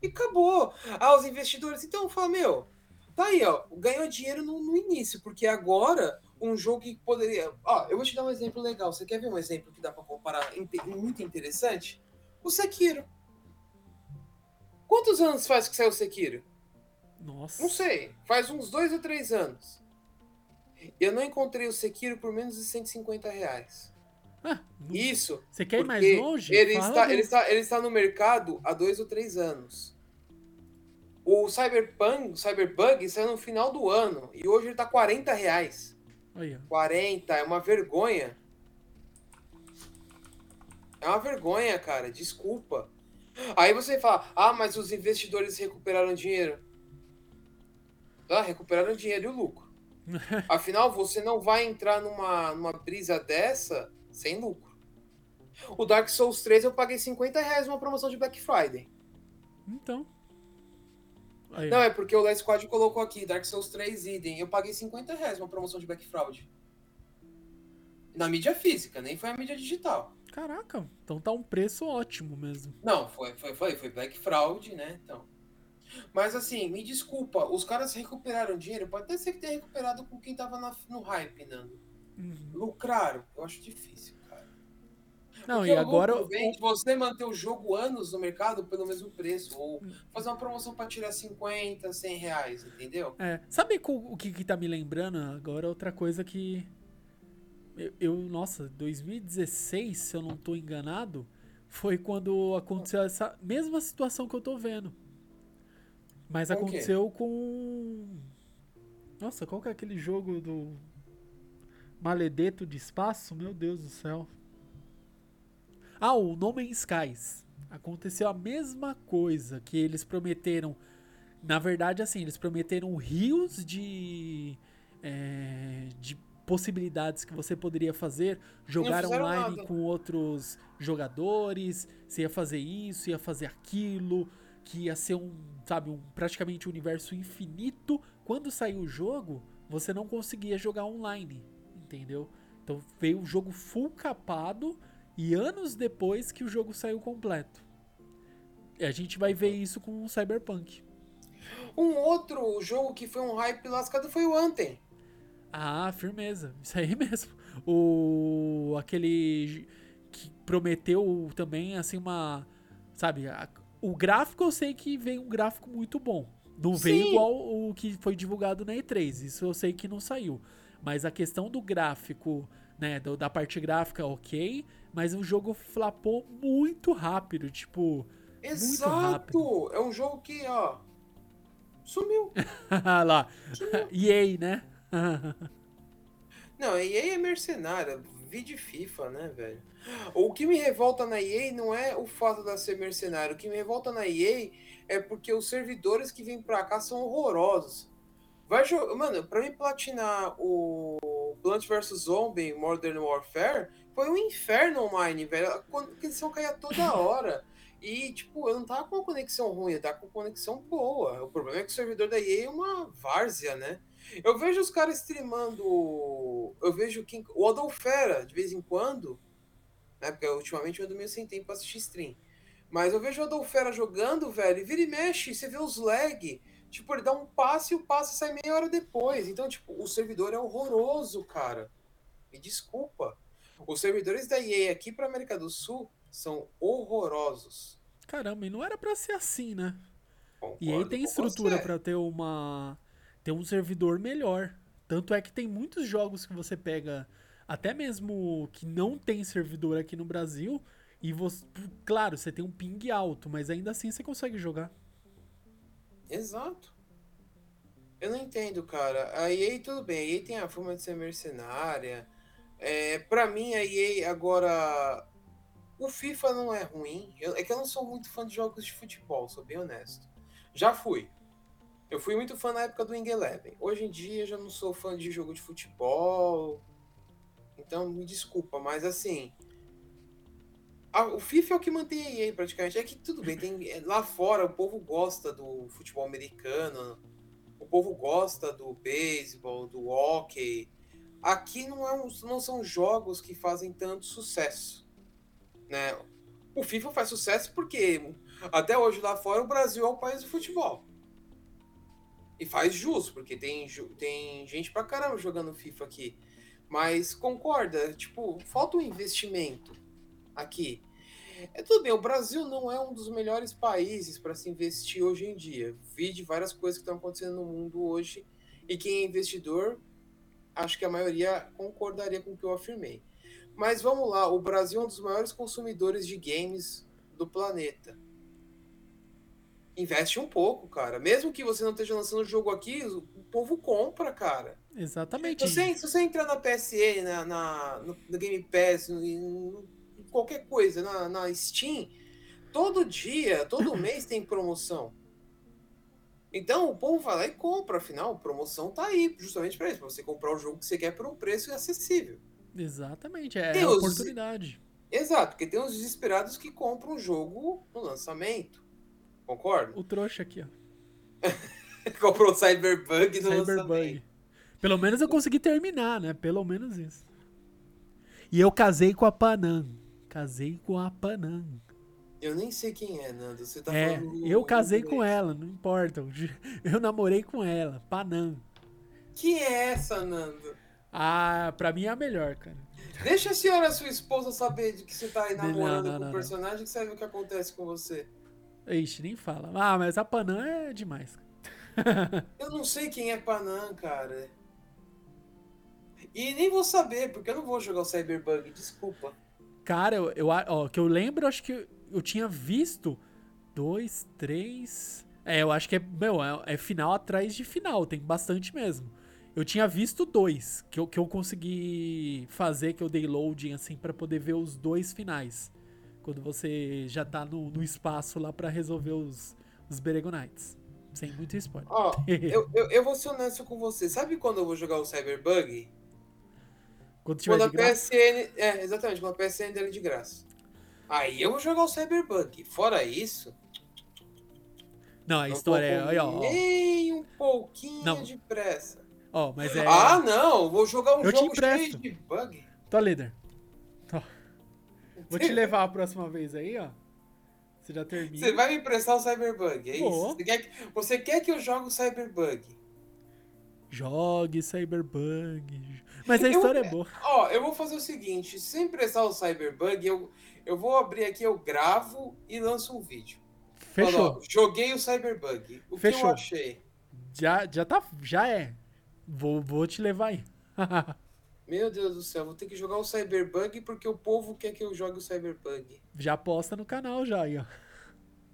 E acabou. Ah, os investidores, então, fala, meu, tá aí, ó. Ganhou dinheiro no, no início, porque agora um jogo que poderia. Ó, eu vou te dar um exemplo legal. Você quer ver um exemplo que dá pra comparar muito interessante? O Sekiro. Quantos anos faz que saiu o Sekiro? Nossa. Não sei, faz uns dois ou três anos. Eu não encontrei o Sekiro por menos de 150 reais. Ah, Isso. Você quer ir mais longe? Ele Fala está, ele, está, ele está no mercado há dois ou três anos. O Cyberpunk, o Cyberbug saiu no final do ano e hoje ele tá 40 reais. Aí, ó. 40, é uma vergonha. É uma vergonha, cara, desculpa. Aí você fala, ah, mas os investidores recuperaram dinheiro. Ah, recuperaram dinheiro e o lucro. *laughs* Afinal, você não vai entrar numa, numa brisa dessa sem lucro. O Dark Souls 3 eu paguei 50 reais numa promoção de Black Friday. Então. Aí, Não, é porque o Last Squad colocou aqui, Dark Souls 3 Idem. Eu paguei 50 reais numa promoção de Black Fraud. Na mídia física, nem foi a mídia digital. Caraca, então tá um preço ótimo mesmo. Não, foi, foi, foi, foi Black Fraud, né? Então. Mas assim, me desculpa, os caras recuperaram dinheiro. Pode até ser que tenha recuperado com quem tava na- no hype, Nando. Uhum. Lucraram, eu acho difícil. Não, Porque e agora. lucro vem de você manter o jogo anos no mercado pelo mesmo preço. Ou fazer uma promoção pra tirar 50, 100 reais, entendeu? É, sabe o que, que tá me lembrando agora? Outra coisa que. Eu, eu- nossa, 2016, se eu não tô enganado, foi quando aconteceu essa mesma situação que eu tô vendo. Mas Com o quê? aconteceu com. Nossa, qual que é aquele jogo do. Maledeto de espaço? Meu Deus do céu. Ah, o No Man's Skies. Aconteceu a mesma coisa que eles prometeram. Na verdade, assim, eles prometeram rios de. é, de possibilidades que você poderia fazer, jogar online nada. com outros jogadores, você ia fazer isso, ia fazer aquilo, que ia ser um, sabe, um praticamente um universo infinito. Quando saiu o jogo, você não conseguia jogar online, entendeu? Então veio o jogo full capado e anos depois que o jogo saiu completo. E a gente vai ver isso com o Cyberpunk. Um outro jogo que foi um hype lascado foi o Anthem. Ah, firmeza. Isso aí *laughs* mesmo. O aquele que prometeu também assim uma Sabe? a- o gráfico eu sei que vem um gráfico muito bom. Não veio Sim. igual o que foi divulgado na E3. Isso eu sei que não saiu. Mas a questão do gráfico, né? do- da parte gráfica, ok. Mas o jogo flapou muito rápido. Tipo. Exato! É um jogo que, ó. Sumiu. *laughs* lá. *laughs* EA, né? *laughs* Não, a EA é mercenária. Vi de FIFA, né, velho? O que me revolta na EA não é o fato de ser mercenário. O que me revolta na EA é porque os servidores que vêm pra cá são horrorosos. Vai jogar. Mano, pra mim platinar o Plant vs Zombie Modern Warfare foi um inferno online, velho. A conexão caía toda hora. E, tipo, eu não tava com uma conexão ruim, eu tava com conexão boa. O problema é que o servidor da EA é uma várzea, né? Eu vejo os caras streamando. Eu vejo quem, o Adolfera, de vez em quando. Né, porque ultimamente eu ando meio sem tempo pra assistir stream. Mas eu vejo o Adolfera jogando, velho, e vira e mexe, você vê os lag. Tipo, ele dá um passe e o passe sai meia hora depois. Então, tipo, o servidor é horroroso, cara. Me desculpa. Os servidores da EA aqui pra América do Sul são horrorosos. Caramba, e não era pra ser assim, né? Concordo E aí tem estrutura pra ter uma ter um servidor melhor. Tanto é que tem muitos jogos que você pega, até mesmo que não tem servidor aqui no Brasil, e você, claro, você tem um ping alto, mas ainda assim você consegue jogar. Exato. Eu não entendo, cara. A EA, tudo bem. A EA tem a fama de ser mercenária. É, pra mim, a EA agora. O FIFA não é ruim. Eu- é que eu não sou muito fã de jogos de futebol, sou bem honesto. Já fui. Eu fui muito fã na época do Wing Eleven. Hoje em dia já não sou fã de jogo de futebol. Então me desculpa, mas assim. a- o FIFA é o que mantém a EA praticamente. É que tudo bem, tem, é, lá fora o povo gosta do futebol americano, o povo gosta do beisebol, do hockey. Aqui não, é um- não são jogos que fazem tanto sucesso. Né? O FIFA faz sucesso porque até hoje lá fora o Brasil é o país do futebol. E faz jus, porque tem, tem gente pra caramba jogando FIFA aqui. Mas concorda, tipo, falta um investimento aqui. É tudo bem, o Brasil não é um dos melhores países para se investir hoje em dia. Vi de várias coisas que estão acontecendo no mundo hoje. E quem é investidor, acho que a maioria concordaria com o que eu afirmei. Mas vamos lá, o Brasil é um dos maiores consumidores de games do planeta. Investe um pouco, cara. Mesmo que você não esteja lançando o jogo aqui, o povo compra, cara. Exatamente. Se você, se você entrar na PSN, na, na- no, no Game Pass, no- em qualquer coisa, na, na Steam, todo dia, todo *clears throat* mês tem promoção. Então o povo vai lá e compra, afinal, promoção tá aí, justamente para isso, para você comprar o jogo que você quer por um preço acessível. Exatamente, é a oportunidade. Exato, porque tem uns desesperados que compram o jogo no lançamento. Concorda? O trouxa aqui, ó. *laughs* Comprou o Cyberbug no Cyberbug. lançamento. Pelo menos eu consegui terminar, né? Pelo menos isso. E eu casei com a Panam. Casei com a Panam. Eu nem sei quem é, Nando. Você tá é, falando. eu casei com ela, não importa. *laughs* Eu namorei com ela, Panam. Que é essa, Nando? Ah, pra mim é a melhor, cara. Deixa a senhora, sua esposa, saber de que você tá aí namorando não, com não, o não. personagem que ver o que acontece com você. Ixi, nem fala. Ah, mas a Panam é demais. *laughs* Eu não sei quem é Panam, cara. E nem vou saber, porque eu não vou jogar o Cyberbug, desculpa. Cara, eu, eu, ó, que eu lembro, acho que eu tinha visto dois, três. É, eu acho que é, meu, é, é final atrás de final, tem bastante mesmo. Eu tinha visto dois que eu, que eu consegui fazer, que eu dei loading assim pra poder ver os dois finais. Quando você já tá no, no espaço lá pra resolver os, os Beregonites. Sem muito spoiler. Ó, *laughs* eu, eu, eu vou ser honesto com você. Sabe quando eu vou jogar o Cyberbug? Quando tiver Quando a. PSN. É, exatamente, quando a PSN dele de graça. Aí eu vou jogar o Cyberbug. Fora isso. Não, a história é. Aí, ó, Nem um pouquinho Não. de pressa. ó, mas é. Ah, não! Vou jogar um Eu jogo cheio de bug. Tô líder. Tô. Vou te *laughs* levar a próxima vez aí, ó. Você já termina. Você vai me emprestar o Cyberbug, é Vou. isso? Você quer, que, você quer que eu jogue o Cyberbug? Jogue Cyberbug. Mas a história eu, é boa. Ó, eu vou fazer o seguinte: se emprestar o Cyberbug, eu, eu vou abrir aqui, eu gravo e lanço um vídeo. Fechou. Falando, joguei o Cyberbug. O Fechou. que eu achei? Já, já tá. Já é. Vou, vou te levar aí. *laughs* Meu Deus do céu, vou ter que jogar o Cyberbug porque o povo quer que eu jogue o Cyberbug. já posta no canal já aí, ó.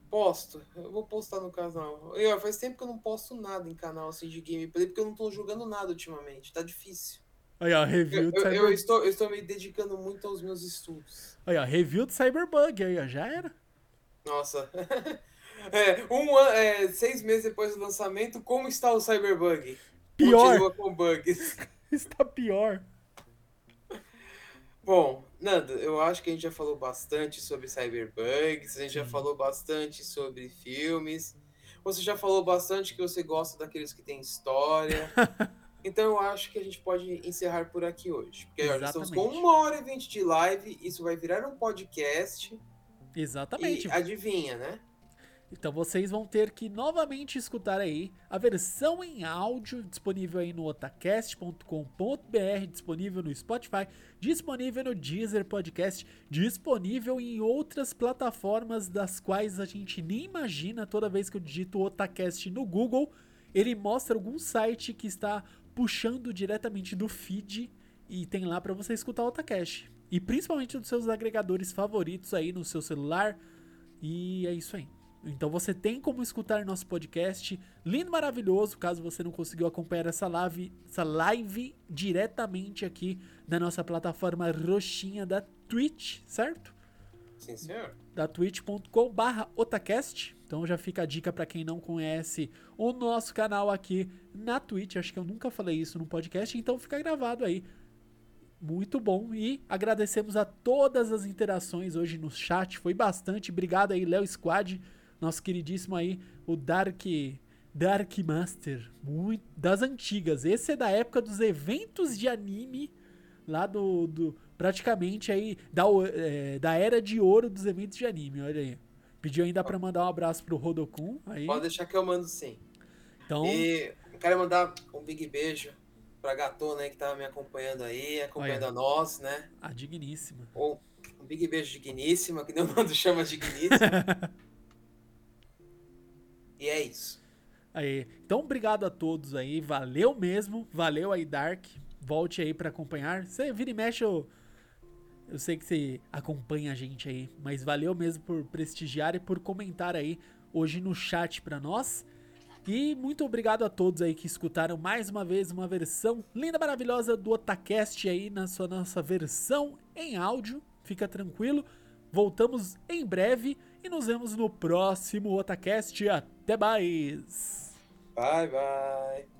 Posto, eu vou postar no canal. E, ó, faz tempo que eu não posto nada em canal assim de gameplay porque eu não tô jogando nada ultimamente, tá difícil. Aí, ó, review Eu, eu- eu estou, eu estou me dedicando muito aos meus estudos. Aí, ó, review do Cyberbug aí, ó. Já era. Nossa. *laughs* É, um ano, é, seis meses depois do lançamento, como está o Cyberbug? Pior. Continua com bugs. *laughs* Está pior. Bom, Nando, eu acho que a gente já falou bastante sobre cyberbugs, a gente já falou bastante sobre filmes. Você já falou bastante que você gosta daqueles que têm história. *laughs* Então eu acho que a gente pode encerrar por aqui hoje. Porque olha, estamos com Exatamente. uma hora e vinte de live, isso vai virar um podcast. Exatamente. E adivinha, né? Então vocês vão ter que novamente escutar aí a versão em áudio disponível aí no otacast.com.br, disponível no Spotify, disponível no Deezer Podcast, disponível em outras plataformas das quais a gente nem imagina toda vez que eu digito Otacast no Google, ele mostra algum site que está puxando diretamente do feed e tem lá para você escutar o Otacast. E principalmente dos seus agregadores favoritos aí no seu celular. E é isso aí. Então você tem como escutar nosso podcast lindo, maravilhoso, caso você não conseguiu acompanhar essa live, essa live diretamente aqui na nossa plataforma roxinha da Twitch, certo? Sim, senhor. Da twitch.com/otacast. Então já fica a dica para quem não conhece o nosso canal aqui na Twitch. Acho que eu nunca falei isso no podcast, então fica gravado aí. Muito bom e agradecemos a todas as interações hoje no chat, foi bastante. Obrigado aí, Léo Squad, nosso queridíssimo aí, o Dark Dark Master, muito das antigas. Esse é da época dos eventos de anime lá do, do praticamente aí da, é, da era de ouro dos eventos de anime, olha aí. Pediu ainda pra mandar um abraço pro Rodokun aí. Pode deixar que eu mando sim. Então, E eu quero mandar um big beijo pra Gatona aí que tava me acompanhando aí, acompanhando Olha. a nós, né? a digníssima. Ou um big beijo digníssima, que nem o Mando chama digníssima. e é isso. Aí. Então, obrigado a todos aí. Valeu mesmo. Valeu aí, Dark. Volte aí pra acompanhar. Você vira e mexe, eu, eu sei que você acompanha a gente aí. Mas valeu mesmo por prestigiar e por comentar aí hoje no chat pra nós. E muito obrigado a todos aí que escutaram mais uma vez uma versão linda, maravilhosa do Otacast aí na sua nossa versão em áudio. Fica tranquilo. Voltamos em breve e nos vemos no próximo Otacast. Até mais! Bye, bye.